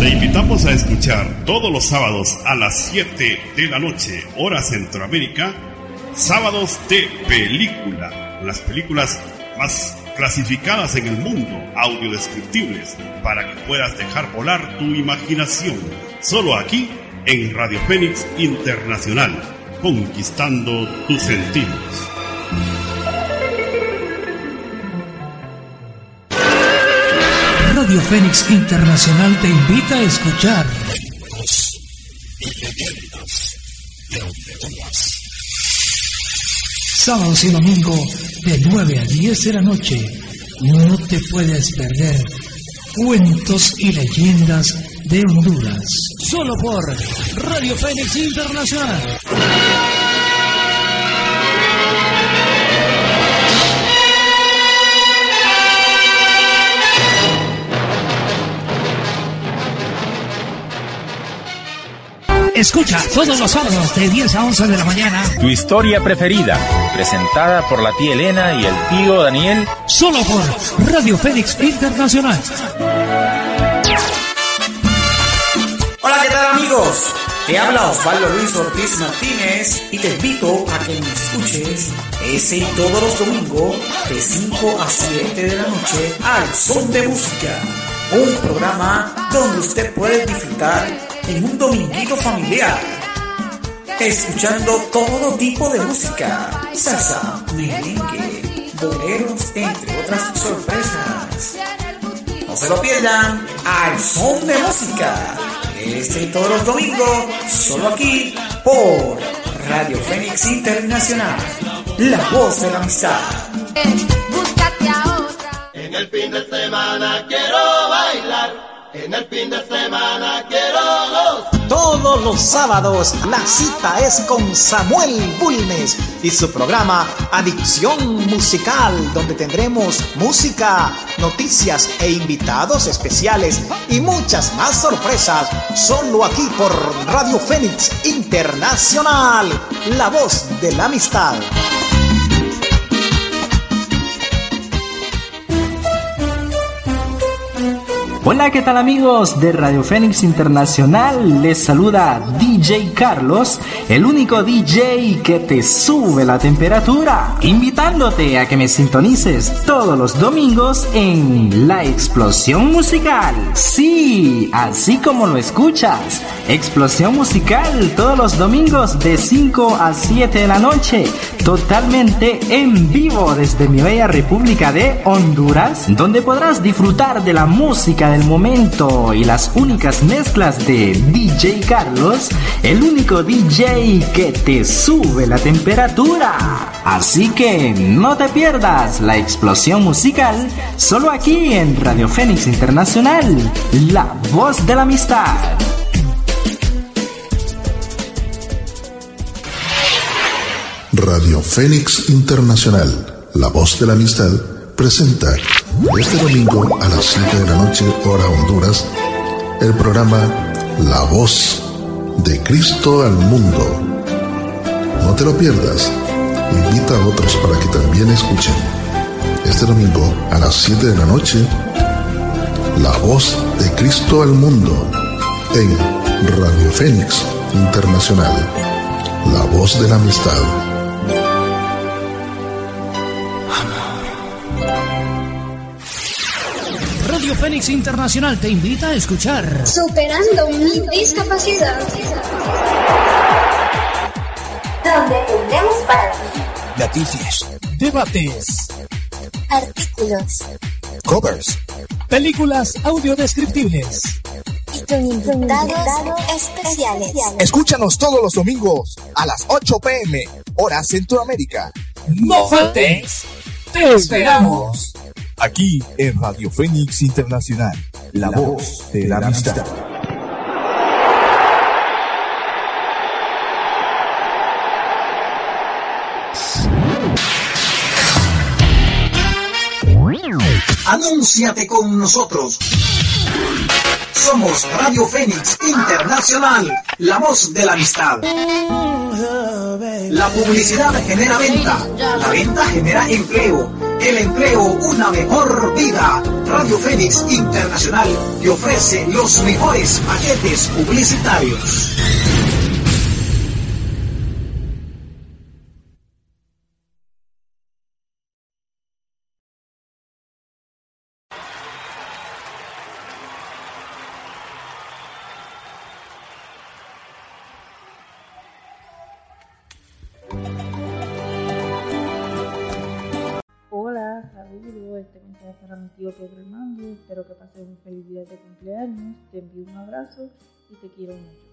Te invitamos a escuchar todos los sábados a las 7 de la noche, hora Centroamérica, sábados de película, las películas más clasificadas en el mundo, audiodescriptibles, para que puedas dejar volar tu imaginación. Solo aquí en Radio Fénix Internacional, conquistando tus sentidos. Radio Fénix Internacional te invita a escuchar. Sábados y domingo de 9 a 10 de la noche. No te puedes perder cuentos y leyendas de Honduras. Solo por Radio Fénix Internacional. Escucha todos los sábados de 10 a 11 de la mañana. Tu historia preferida, presentada por la tía Elena y el tío Daniel. Solo por Radio Fénix Internacional. Hola, ¿qué tal amigos? Te habla Osvaldo Luis Ortiz Martínez y te invito a que me escuches ese y todos los domingos de 5 a 7 de la noche al Son de Música. Un programa donde usted puede disfrutar en un dominguito familiar, escuchando todo tipo de música, salsa, merengue, boleros, entre otras sorpresas. No se lo pierdan al Son de Música este y todos los domingos, solo aquí por Radio Fénix Internacional, la voz de la amistad. Búscate a otra. En el fin de semana quiero. En el fin de semana quiero. Todos los sábados la cita es con Samuel Bulnes y su programa Adicción Musical, donde tendremos música, noticias e invitados especiales y muchas más sorpresas, solo aquí por Radio Fénix Internacional, la voz de la amistad. Hola, ¿qué tal amigos de Radio Fénix Internacional? Les saluda DJ Carlos, el único DJ que te sube la temperatura, invitándote a que me sintonices todos los domingos en La Explosión Musical. Sí, así como lo escuchas, Explosión Musical todos los domingos de 5 a 7 de la noche, totalmente en vivo desde mi bella República de Honduras, donde podrás disfrutar de la música del momento y las únicas mezclas de DJ Carlos, el único DJ que te sube la temperatura. Así que no te pierdas la explosión musical solo aquí en Radio Fénix Internacional, la voz de la amistad. Radio Fénix Internacional, la voz de la amistad, presenta este domingo a las 7 de la noche, hora Honduras, el programa La Voz de Cristo al Mundo. No te lo pierdas, invita a otros para que también escuchen. Este domingo a las 7 de la noche, La Voz de Cristo al Mundo en Radio Fénix Internacional, la voz de la amistad. Radio Fénix Internacional te invita a escuchar. Superando mi discapacidad. Donde tendremos para ti Noticias, debates, artículos covers, películas audiodescriptibles. y con invitados especiales. Escúchanos todos los domingos a las 8 pm, hora Centroamérica. No faltes. Te esperamos. Aquí en Radio Fénix Internacional, la, voz de la amistad. Anúnciate con nosotros. Somos Radio Fénix Internacional, la voz de la amistad. La publicidad genera venta, la venta genera empleo, el empleo una mejor vida. Radio Fénix Internacional te ofrece los mejores paquetes publicitarios. Mensaje para mi tío Pedro Hernández, espero que pases un feliz día de cumpleaños, te envío un abrazo y te quiero mucho.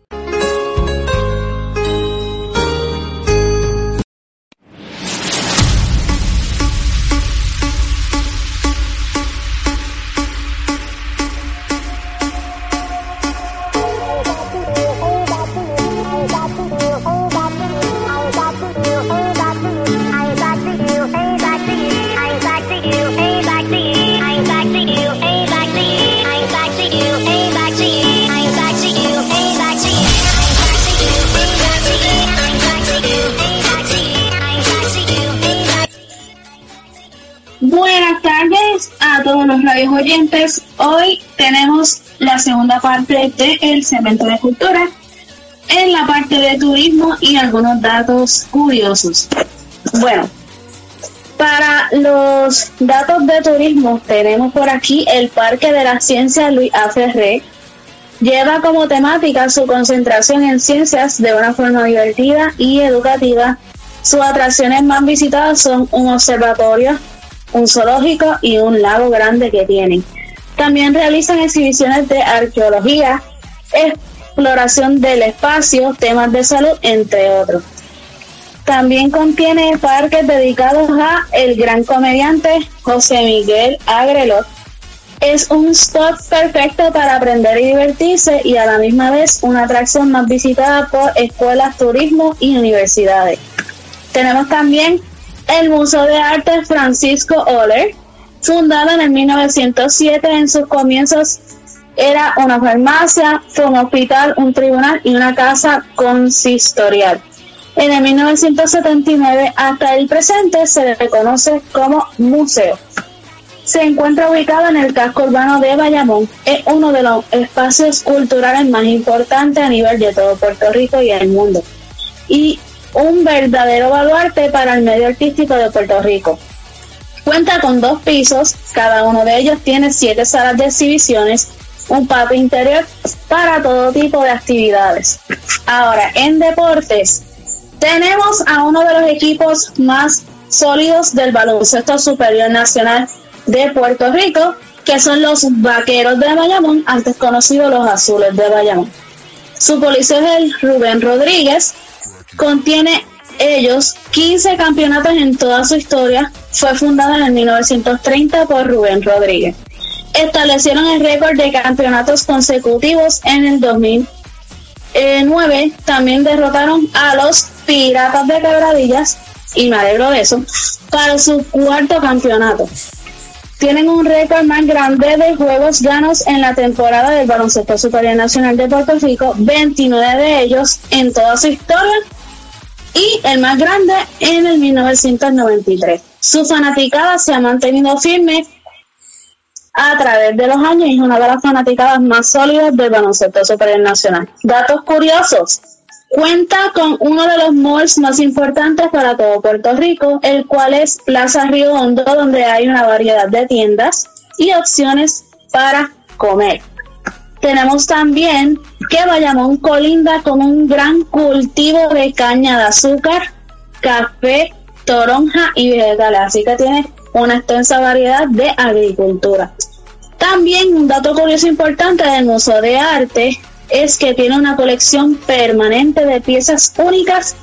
Oyentes. Hoy tenemos la segunda parte del segmento de cultura. en la parte de turismo y algunos datos curiosos. Bueno, para los datos de turismo tenemos por aquí el Parque de la Ciencia Luis A. Ferré. Lleva como temática su concentración en ciencias de una forma divertida y educativa. Sus atracciones más visitadas son un observatorio, un zoológico y un lago grande que tienen. También realizan exhibiciones de arqueología, exploración del espacio, temas de salud, entre otros. También contiene parques dedicados a el gran comediante José Miguel Agrelot. Es un spot perfecto para aprender y divertirse y a la misma vez una atracción más visitada por escuelas, turismo y universidades. Tenemos también el Museo de Arte Francisco Oller, fundado en el 1907 en sus comienzos era una farmacia, fue un hospital, un tribunal y una casa consistorial. En el 1979 hasta el presente se le reconoce como museo. Se encuentra ubicado en el casco urbano de Bayamón. Es uno de los espacios culturales más importantes a nivel de todo Puerto Rico y el mundo. Y un verdadero baluarte para el medio artístico de Puerto Rico. Cuenta con dos pisos, cada uno de ellos tiene siete salas de exhibiciones, un patio interior para todo tipo de actividades. Ahora, en deportes, tenemos a uno de los equipos más sólidos del baloncesto superior nacional de Puerto Rico, que son los Vaqueros de Bayamón, antes conocidos los Azules de Bayamón. Su policía es el Rubén Rodríguez, contiene ellos 15 campeonatos en toda su historia, fue fundada en el 1930 por Rubén Rodríguez. Establecieron el récord de campeonatos consecutivos en el 2009. También derrotaron a los Piratas de Quebradillas, y me alegro de eso, para su cuarto campeonato. Tienen un récord más grande de juegos ganos en la temporada del Baloncesto Superior Nacional de Puerto Rico, 29 de ellos en toda su historia y el más grande en el 1993. Su fanaticada se ha mantenido firme a través de los años y es una de las fanaticadas más sólidas del baloncesto nacional. Datos curiosos. Cuenta con uno de los malls más importantes para todo Puerto Rico, el cual es Plaza Río Hondo, donde hay una variedad de tiendas y opciones para comer. Tenemos también que Bayamón colinda con un gran cultivo de caña de azúcar, café, toronja y vegetales, así que tiene una extensa variedad de agricultura. También un dato curioso importante del Museo de Arte es que tiene una colección permanente de piezas únicas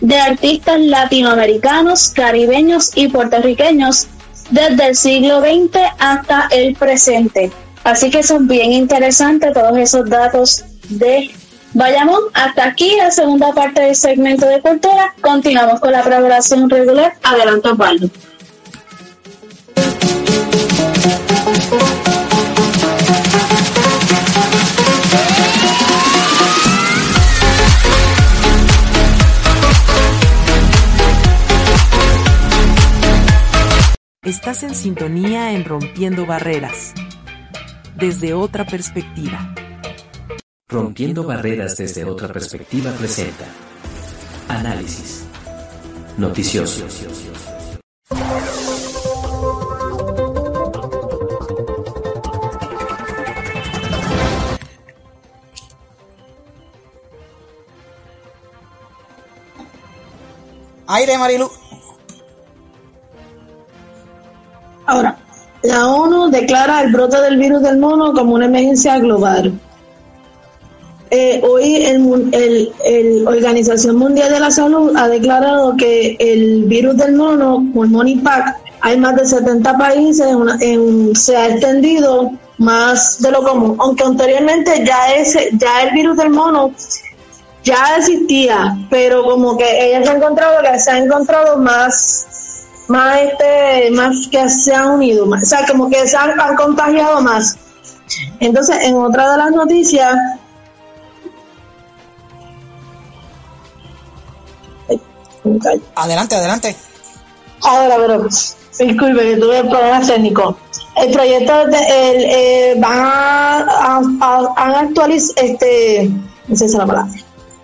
de artistas latinoamericanos, caribeños y puertorriqueños desde el siglo XX hasta el presente. Así que son bien interesantes todos esos datos de Bayamón. Hasta aquí la segunda parte del segmento de cultura. Continuamos con la programación regular. Adelante, Osvaldo. Estás en sintonía en Rompiendo Barreras, desde otra perspectiva. Rompiendo Barreras desde otra perspectiva presenta Análisis Noticioso. Aire, Marilu. Ahora, la ONU declara el brote del virus del mono como una emergencia global. Eh, hoy el, Organización Mundial de la Salud ha declarado que el virus del mono, el Monipac, hay más de 70 países, en- se ha extendido más de lo común, aunque anteriormente ya ese, ya el virus del mono ya existía, pero como que ella se encontrado que se ha encontrado más más este más que se han unido más, o sea como que se han, han contagiado más entonces en otra de las noticias Ay. Adelante, adelante. Ahora, pero disculpe que tuve problemas técnicos. El proyecto de, el, eh, van a, a, a- han actualiz- este, no sé si es la palabra.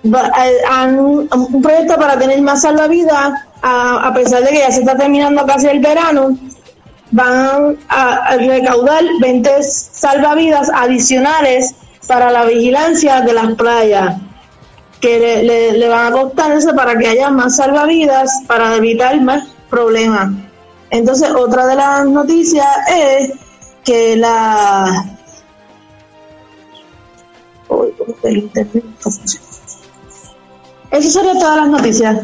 Eh, un proyecto para tener más salvavidas, a, a pesar de que ya se está terminando casi el verano, van a, recaudar 20 salvavidas adicionales para la vigilancia de las playas, que le, le- van a costar eso para que haya más salvavidas, para evitar más problemas. Entonces, otra de las noticias es que la... Uy, ¿cómo que el internet no funciona? Eso sería todas las noticias.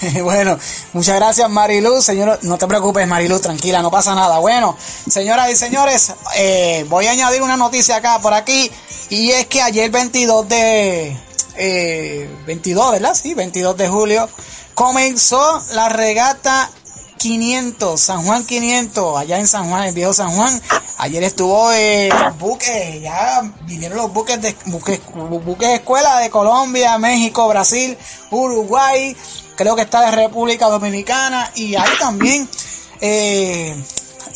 bueno, muchas gracias Marilu, señor, no te preocupes Marilu, tranquila, no pasa nada. Bueno, señoras y señores, eh, voy a añadir una noticia acá por aquí y es que ayer 22 de eh, 22, ¿verdad? Sí, 22 de julio comenzó la regata 500, San Juan 500, allá en San Juan, el viejo San Juan. Ayer estuvo eh, buques, ya vinieron los buques de buques, buques escuela de Colombia, México, Brasil, Uruguay, creo que está de República Dominicana y hay también eh,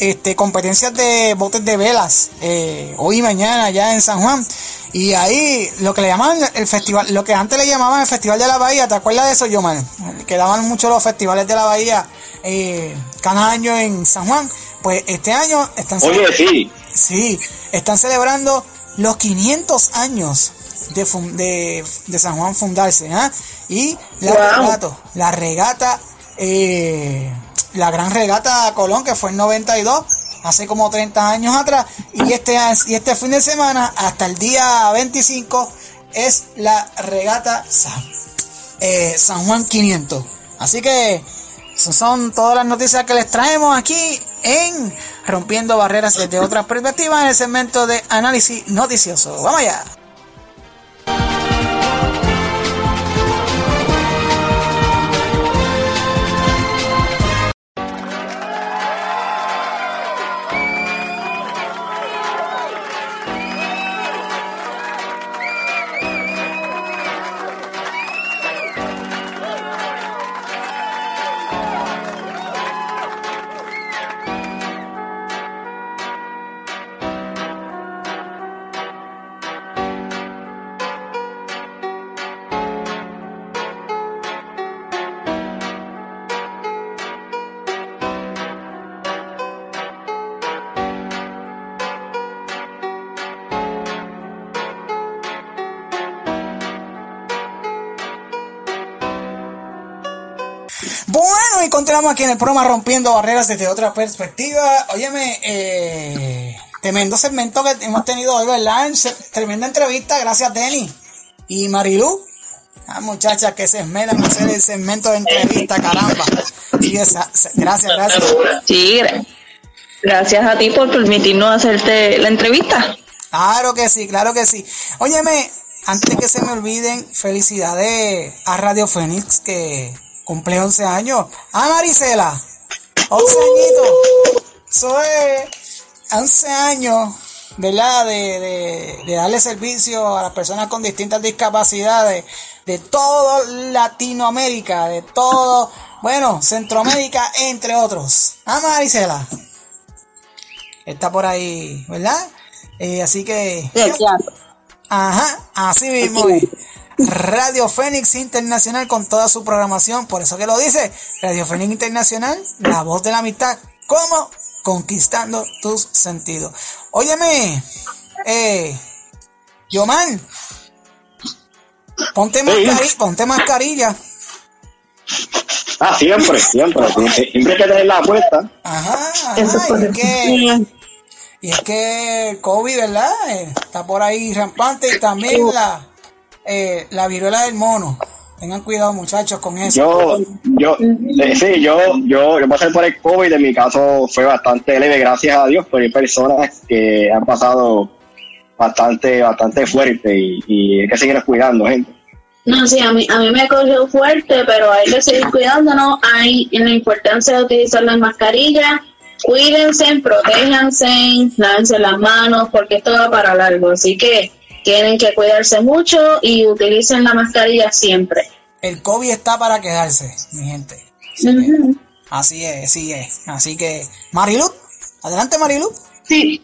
este competencias de botes de velas eh, hoy y mañana allá en San Juan y ahí lo que le llamaban el festival lo que antes le llamaban el festival de la bahía ¿te acuerdas de eso Yoman? que daban mucho los festivales de la bahía eh, cada año en San Juan pues este año están Oye, sí. Sí, están celebrando los 500 años de, de, de San Juan fundarse. ¿ah? Y la Wow. regata, la regata, eh, la gran regata Colón, que fue en 92, hace como 30 años atrás. Y este, y este fin de semana, hasta el día 25, es la regata San, eh, Juan 500. Así que son todas las noticias que les traemos aquí en Rompiendo Barreras desde otras perspectivas en el segmento de análisis noticioso. Vamos allá. Aquí en el programa Rompiendo Barreras desde otra perspectiva. Óyeme, eh, tremendo segmento que hemos tenido hoy, ¿verdad? Tremenda entrevista, gracias Denny y Marilu. Ah, muchachas que se esmeran en hacer el segmento de entrevista, caramba. Esa- gracias, gracias. Sí, gracias a ti por permitirnos hacerte la entrevista. Claro que sí, claro que sí. Óyeme, antes que se me olviden, felicidades a Radio Fénix que cumple 11 años. Ah, Marisela, 11 añitos. Eso es 11 años, ¿verdad? De, de, de darle servicio a las personas con distintas discapacidades de todo Latinoamérica, de todo, bueno, Centroamérica, entre otros. Ah, Marisela. Está por ahí, ¿verdad? Eh, así que... Ajá, así mismo es. Radio Fénix Internacional con toda su programación, por eso que lo dice, Radio Fénix Internacional, la voz de la amistad, como conquistando tus sentidos. Óyeme, eh, Yoman, ponte, mascari- ponte mascarilla. Ah, siempre, siempre. Siempre hay que tener la puesta. Ajá, ajá, y, es que, y es que el COVID, ¿verdad? Eh, está por ahí rampante y también la, eh, la viruela del mono. Tengan cuidado, muchachos, con eso. Yo, yo, eh, sí, yo, yo, yo pasé por el COVID, en mi caso fue bastante leve, gracias a Dios, pero hay personas que han pasado bastante, bastante fuerte y, y hay que seguir cuidando, gente. No, sí, a mí, a mí me cogió fuerte, pero hay que seguir cuidándonos. Hay la importancia de utilizar las mascarillas. Cuídense, protéjanse, lávense las manos, porque esto va para largo. Así que tienen que cuidarse mucho y utilicen la mascarilla siempre. El COVID está para quedarse, mi gente. Así es, así es. Así que, Marilu, adelante Marilu. Sí.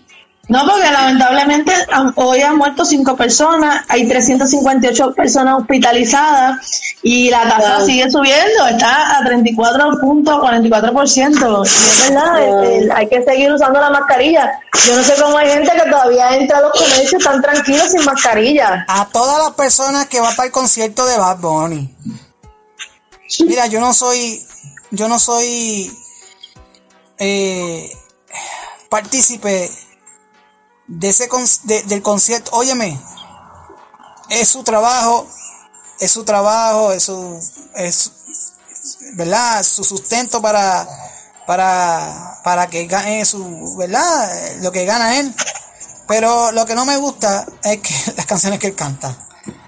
No, porque lamentablemente hoy han muerto cinco personas, hay 358 personas hospitalizadas y la tasa Wow. sigue subiendo, está a 34.44%. Y es verdad, eh, eh, hay que seguir usando la mascarilla. Yo no sé cómo hay gente que todavía entra a los comercios tan tranquilos sin mascarilla. A todas las personas que van para el concierto de Bad Bunny. Mira, yo no soy, yo no soy eh, partícipe de ese con- de- del concierto. Óyeme, es su trabajo, es su trabajo, es su, es, ¿verdad? Su sustento para, para, para que gane su, ¿verdad? Lo que gana él. Pero lo que no me gusta es que las canciones que él canta.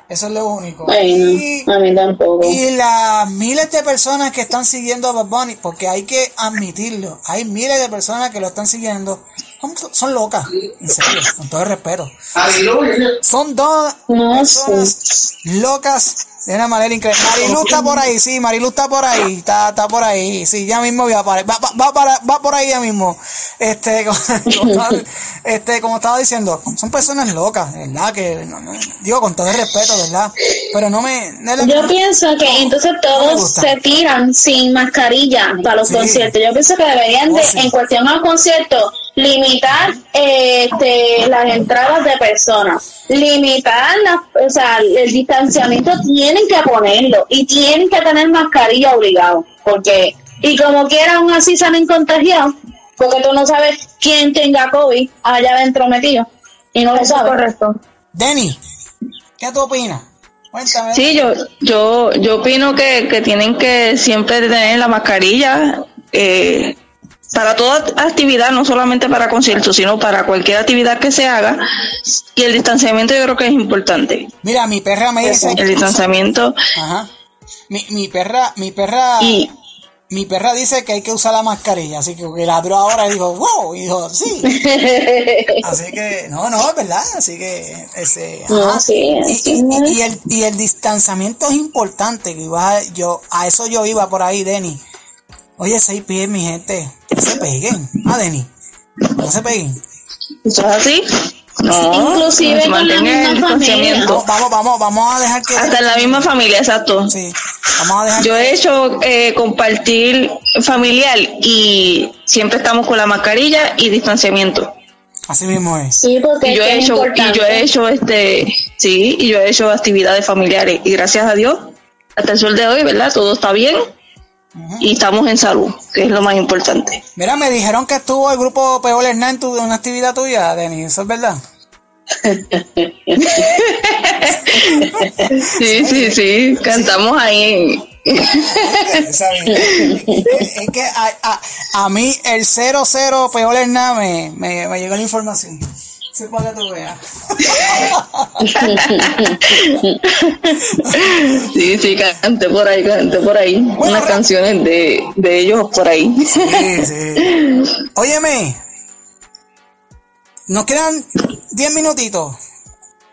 Eso es lo único. Ay, no, a mí tampoco. Y las miles de personas que están siguiendo a Bad Bunny, porque hay que admitirlo, hay miles de personas que lo están siguiendo, son, son locas, en serio, con todo el respeto. Son dos personas locas de una manera increíble. Marilu está por ahí, sí, Marilu está por ahí, está, está por ahí, sí, ya mismo va, para, va, va, va para- va por ahí ya mismo. Este, como, como estaba, este, como estaba diciendo, son personas locas, ¿verdad? Que, no, no, digo con todo el respeto, ¿verdad? Pero no me... no es la- Yo pienso que entonces todos se tiran sin mascarilla para los Sí. conciertos. Yo pienso que deberían de, Oh, sí. en cuestión a los conciertos, limitar este, las entradas de personas, limitar las, o sea, el distanciamiento tienen que ponerlo y tienen que tener mascarilla obligado, porque y como quiera aún así salen contagiados, porque tú no sabes quién tenga COVID allá adentro metido y no lo sabes. Correcto. Denny, ¿qué tú opinas? Cuéntame. Sí, yo, yo, yo opino que, que tienen que siempre tener la mascarilla eh, para toda actividad, no solamente para conciertos, sino para cualquier actividad que se haga. Y el distanciamiento yo creo que es importante. Mira, mi perra me dice El distanciamiento. Ajá. Mi, mi perra, mi perra, mi perra dice que hay que usar la mascarilla, así que que ladró ahora y dijo, wow, y dijo, sí. así que, no, no, es verdad, así que, ese, No, sí, y, y- y el, y el distanciamiento es importante, que iba, yo, a eso yo iba por ahí, Denny. Oye, seis pies, mi gente, no se peguen, ah, Denny, no se peguen. ¿Eso es así? No, Inclusive con la misma familia. distanciamiento. Vamos, vamos, vamos a dejar que... Hasta en la misma familia, exacto. Sí, vamos a dejar Yo he hecho eh, compartir familiar y siempre estamos con la mascarilla y distanciamiento. Así mismo es. Sí, porque Y yo he hecho, y yo he hecho este, sí, y yo he hecho actividades familiares y gracias a Dios, hasta el sol de hoy, ¿verdad? Todo está bien y estamos en salud, que es lo más importante. Mira, me dijeron que estuvo el grupo Peor Hernán en una actividad tuya, Denis, ¿eso es verdad? Sí, sí, sí, cantamos ahí. Es que a, a, a mí el 00 Peor Hernán me, me, me llegó la información. Para que tú veas. Sí, sí, canté por ahí, canté por ahí. Unas canciones de, de ellos por ahí. Sí, sí. Óyeme, nos quedan 10 minutitos.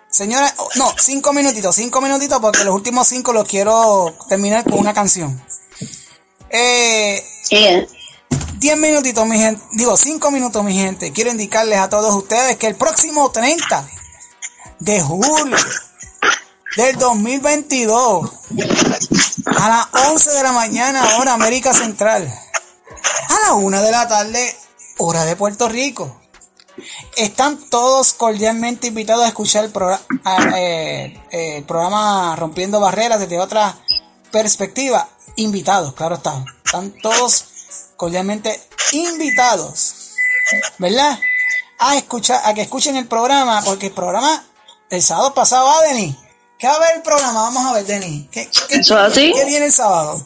Señora, no, 5 minutitos, 5 minutitos porque los últimos 5 los quiero terminar con una canción. Eh, 10 minutitos, mi gente, digo 5 minutos, mi gente. Quiero indicarles a todos ustedes que el próximo 30 de julio del 2022 a las 11 de la mañana, hora América Central, a la 1 de la tarde, hora de Puerto Rico. Están todos cordialmente invitados a escuchar el, progra- a- eh, eh, el programa Rompiendo Barreras desde otra perspectiva. Invitados, claro está. Están todos cordialmente invitados, ¿verdad? A escuchar, a que escuchen el programa, porque el programa el sábado pasado, ¿ah, Denis? ¿Qué va a ver el programa? Vamos a ver, Denis. ¿Qué, qué- ¿Eso es así? ¿Qué viene el sábado?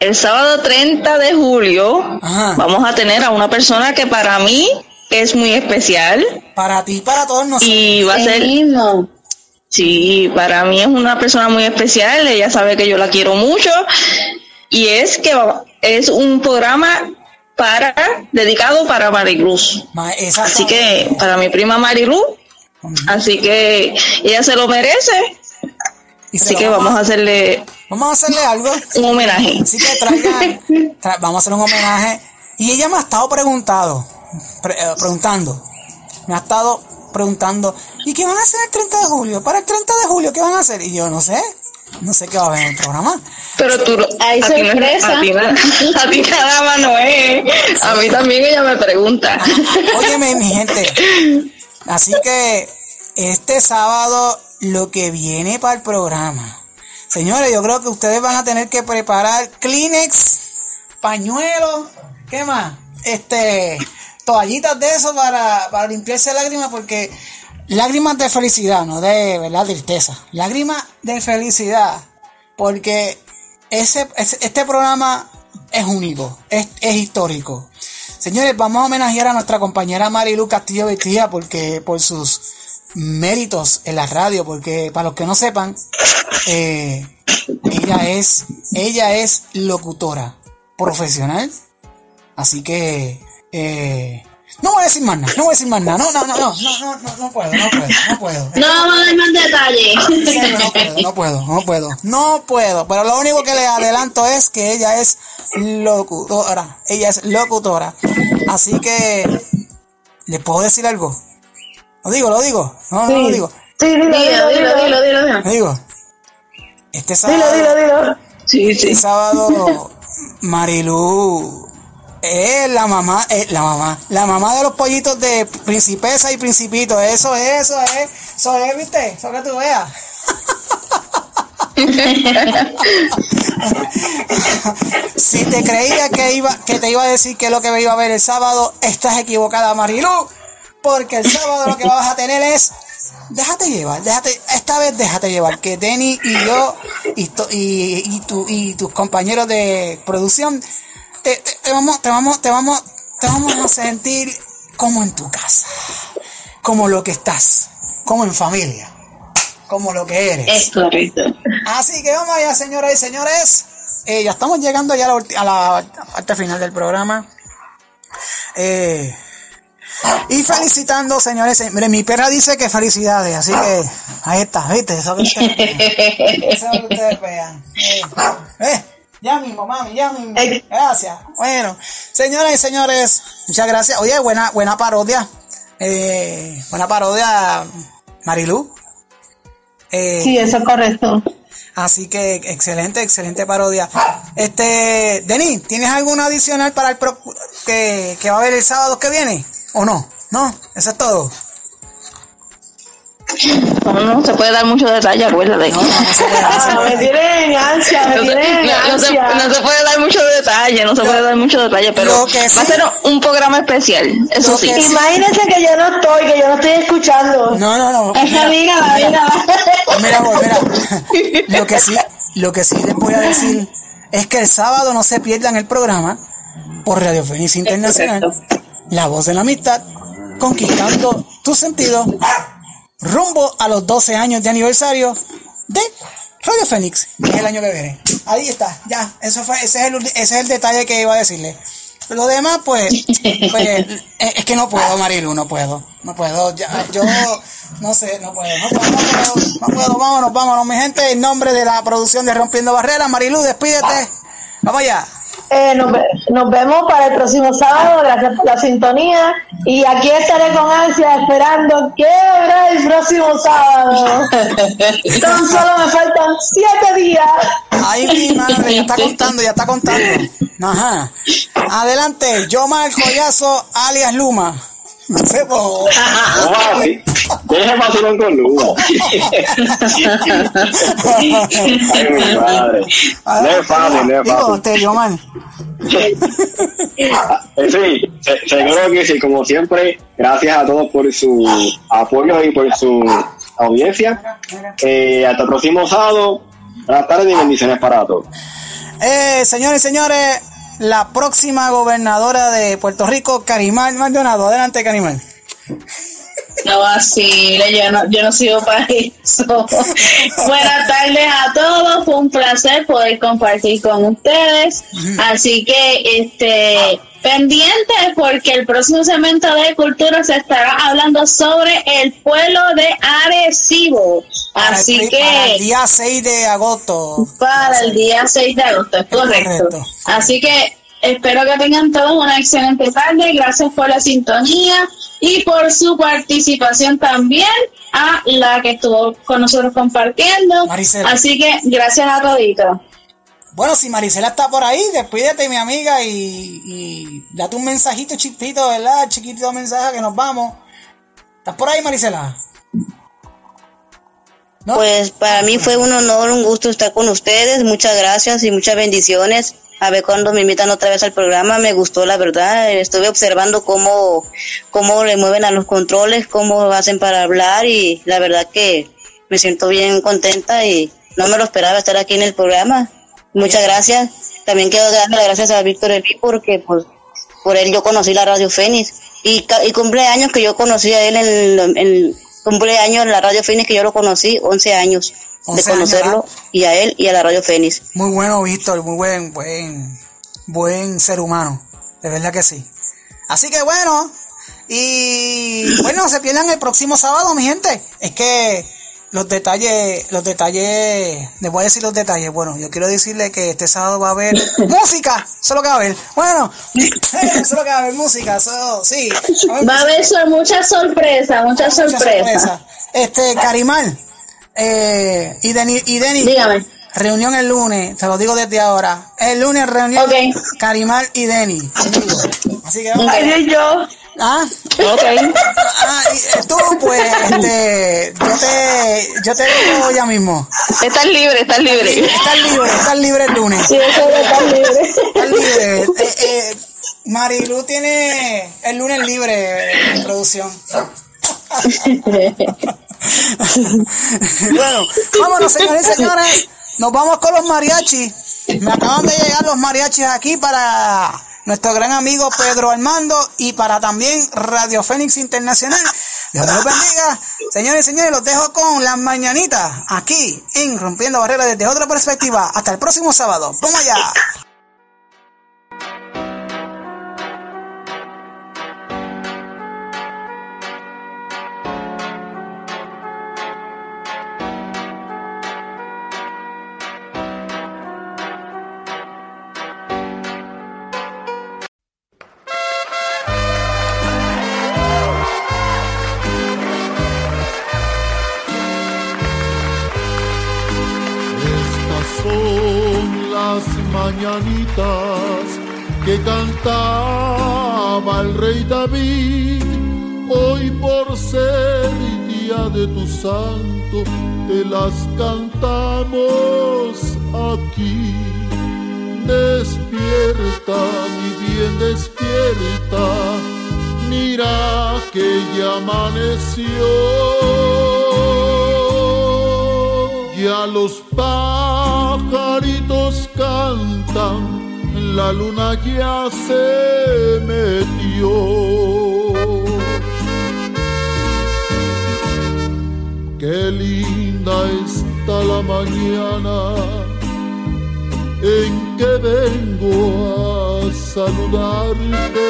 El sábado 30 de julio vamos a tener a una persona que para mí es muy especial. Para ti, para todos nosotros. Y va a ser... Sí, para mí es una persona muy especial. Ella sabe que yo la quiero mucho. Y es que es un programa para dedicado para Mariluz. Así que para mi prima Mariluz. Así que ella se lo merece. Así que vamos a hacerle Vamos a hacerle algo. un homenaje. Así que traigan, tra- vamos a hacer un homenaje. Y ella me ha estado preguntando, pre- eh, preguntando. Me ha estado preguntando, ¿y qué van a hacer el 30 de julio? Para el 30 de julio, ¿qué van a hacer? Y yo no sé, no sé qué va a haber en el programa. Pero tú, Hay a ti no- sorpresa. a ti no- a ti nada más no es. A mí también ella me pregunta. Óyeme, mi gente. Así que este sábado lo que viene para el programa. Señores, yo creo que ustedes van a tener que preparar Kleenex, pañuelos, ¿qué más? Este, toallitas de eso para, para limpiarse lágrimas porque lágrimas de felicidad, no de verdad tristeza. Lágrimas de felicidad porque ese- este programa es único, es, es histórico. Señores, vamos a homenajear a nuestra compañera Marilu Castillo Vestía porque por sus méritos en la radio, porque para los que no sepan, eh, ella es, ella es locutora profesional, así que eh, no voy a decir más nada, no voy a decir más nada. No, no, no, no, no, no, no, puedo, no puedo, no. No vamos a dar más detalles. No puedo, no puedo, no puedo. Pero lo único que le adelanto es que ella es locutora. Ella es locutora. Así que, ¿le puedo decir algo? Lo digo, lo digo. No, no lo digo. Sí, dilo, dilo, dilo, dilo, dilo. Digo, este sábado. Dilo, dilo, dilo. Sí, sí. Este sábado, Marilu es la mamá, es la mamá, la mamá de los pollitos de Principesa y Principito. Eso es, eso es, eso es, ¿viste? Eso que tú veas. si te creía que iba, que te iba a decir que lo que me iba a ver el sábado, estás equivocada, Marilu, porque el sábado lo que vas a tener es, déjate llevar, déjate, esta vez déjate llevar, que Denny y yo y, y, y, tu- y tus compañeros de producción te, te- te vamos, te vamos, te vamos, te vamos a sentir como en tu casa, como lo que estás, como en familia, como lo que eres. Es correcto. Así que vamos allá, señoras y señores. Eh, ya estamos llegando ya a la, a la parte final del programa. Eh, y felicitando, señores. eh, Mire, mi perra dice que felicidades, así que ahí está, ¿viste? Eso que ustedes. Eso que ustedes vean. Eh, eh, ya mismo, mami, ya mismo. Gracias. Bueno, señoras y señores, muchas gracias. Oye, buena, buena parodia. Eh, buena parodia, Marilu. Eh, Sí, eso es correcto. Así que excelente, excelente parodia. Este, Denis, ¿tienes alguna adicional para el pro- que, que va a haber el sábado que viene? ¿O no? ¿No? Eso es todo. No, no se puede dar mucho detalle, acuérdate. Ah, me tienen ansia, me No tienen no- no se- no se puede dar mucho detalle, no se puede dar mucho detalle, pero va a ser un programa especial, eso sí. Imagínense que yo no estoy, que yo no estoy escuchando. No, no, no. Esa dígala, dígala. Mira, amor, mira. Lo que sí, lo que sí les voy a decir es que el sábado no se pierdan el programa por Radio Fénix Internacional, La Voz de la Amistad, conquistando tu sentido, rumbo a los 12 años de aniversario de Radio Fénix, que es el año que viene. Ahí está, ya, eso fue, ese es el, ese es el detalle que iba a decirle. Lo demás, pues, pues, es que no puedo, Marilu, no puedo, no puedo, ya, yo, no sé, no puedo, no puedo, no puedo, no puedo, vámonos, vámonos, mi gente, en nombre de la producción de Rompiendo Barreras, Marilu, despídete, vamos allá. Eh, nos, ve- nos vemos para el próximo sábado, gracias por la sintonía. Y aquí estaré con ansia esperando que habrá el próximo sábado. Tan solo me faltan siete días. Ay, mi madre, ya está contando, ya está contando. Ajá. Adelante, yo el Joyazo, alias Luma. No po. ¿Cómo así? Deja vacilón con Luma. Ay, mi madre. No es fácil, no es fácil. Eh, Sí, se- seguro que sí, como siempre, gracias a todos por su apoyo y por su audiencia. Eh, hasta el próximo sábado. Buenas tardes y bendiciones para todos. Eh, señores y señores, la próxima gobernadora de Puerto Rico, Carimán Maldonado. Adelante, Carimán. No vacile, yo no, yo no sigo para eso. Buenas tardes a todos, fue un placer poder compartir con ustedes. Así que, este, pendientes porque el próximo segmento de cultura se estará hablando sobre el pueblo de Arecibo. Para Así el, que para el día 6 de agosto. para el día 6 de agosto, es correcto. Así que espero que tengan todos una excelente tarde. Gracias por la sintonía y por su participación también a la que estuvo con nosotros compartiendo. Maricela. Así que gracias a toditos. Bueno, si Marisela está por ahí, despídete, mi amiga, y, y date un mensajito chiquitito, ¿verdad? Chiquitito mensaje que nos vamos. ¿Estás por ahí, Marisela? Pues para mí fue un honor, un gusto estar con ustedes. Muchas gracias y muchas bendiciones. A ver cuando me invitan otra vez al programa, me gustó la verdad. Estuve observando cómo, cómo le mueven a los controles, cómo hacen para hablar y la verdad que me siento bien contenta y no me lo esperaba estar aquí en el programa. Muchas gracias. También quiero darle las gracias a Víctor Elí porque pues, por él yo conocí la Radio Fénix y, y cumpleaños que yo conocí a él en, en cumpleaños en la Radio Fénix que yo lo conocí, 11 años 11 de años, conocerlo y a él y a la Radio Fénix. Muy bueno, Víctor, muy buen, buen, buen ser humano. De verdad que sí. Así que bueno, y bueno, no se pierdan el próximo sábado, mi gente. Es que los detalles, los detalles, les voy a decir los detalles. Bueno, yo quiero decirle que este sábado va a haber música, eso es lo que va a haber. Bueno, eso es lo que va a haber música, eso, sí. Va a haber so- muchas sorpresas, muchas Mucha sorpresas. sorpresa. Este, Carimal, eh, y Deni, y Deni, Dígame. reunión el lunes, te lo digo desde ahora. El lunes reunión Carimal y Deni. conmigo. Así que vamos. Ay, yo. Ah, Ok. ah, y tú, pues, este, yo te, yo te digo ya mismo. Estás libre, estás libre. Estás libre, estás libre el lunes. Sí, estar libre. Estás libre. Eh, eh, Marilu tiene el lunes libre en producción. bueno, vámonos, señores y señores. Nos vamos con los mariachis. Me acaban de llegar los mariachis aquí para nuestro gran amigo Pedro Armando y para también Radio Fénix Internacional. Dios me los bendiga. Señores y señores, los dejo con las mañanitas aquí en Rompiendo Barreras desde otra perspectiva. Hasta el próximo sábado. ¡Vamos allá! Santo, te las cantamos aquí. Despierta, mi bien, despierta. Mira que ya amaneció. Ya los pajaritos cantan, la luna ya está la mañana en que vengo a saludarte.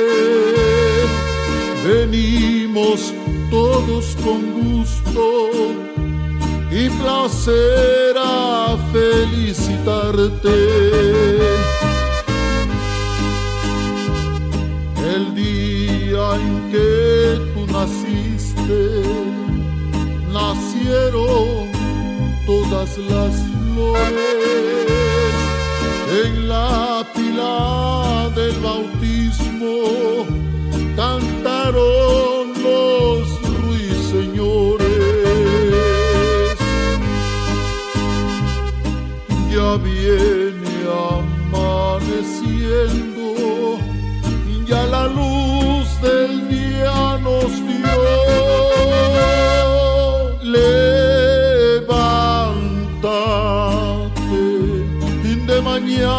Venimos todos con gusto y placer a felicitarte. El día en que tú naciste, nacieron las flores en la pila del bautismo. Cantaron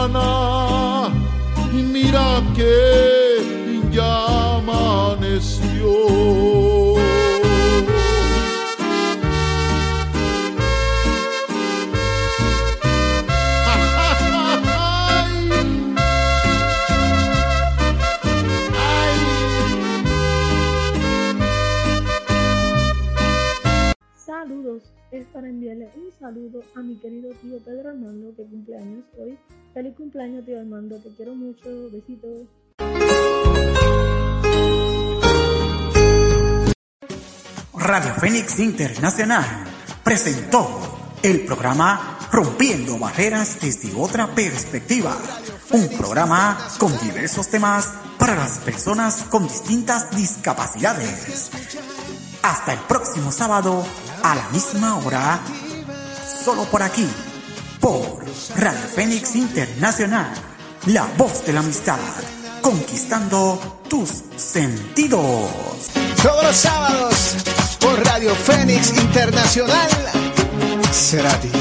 mañana y mira que Radio Fénix Internacional presentó el programa Rompiendo Barreras desde otra perspectiva. Un programa con diversos temas para las personas con distintas discapacidades. Hasta el próximo sábado a la misma hora, solo por aquí, por Radio Fénix Internacional, la voz de la amistad, conquistando tus sentidos. Todos los sábados por Radio Fénix Internacional. Será ti.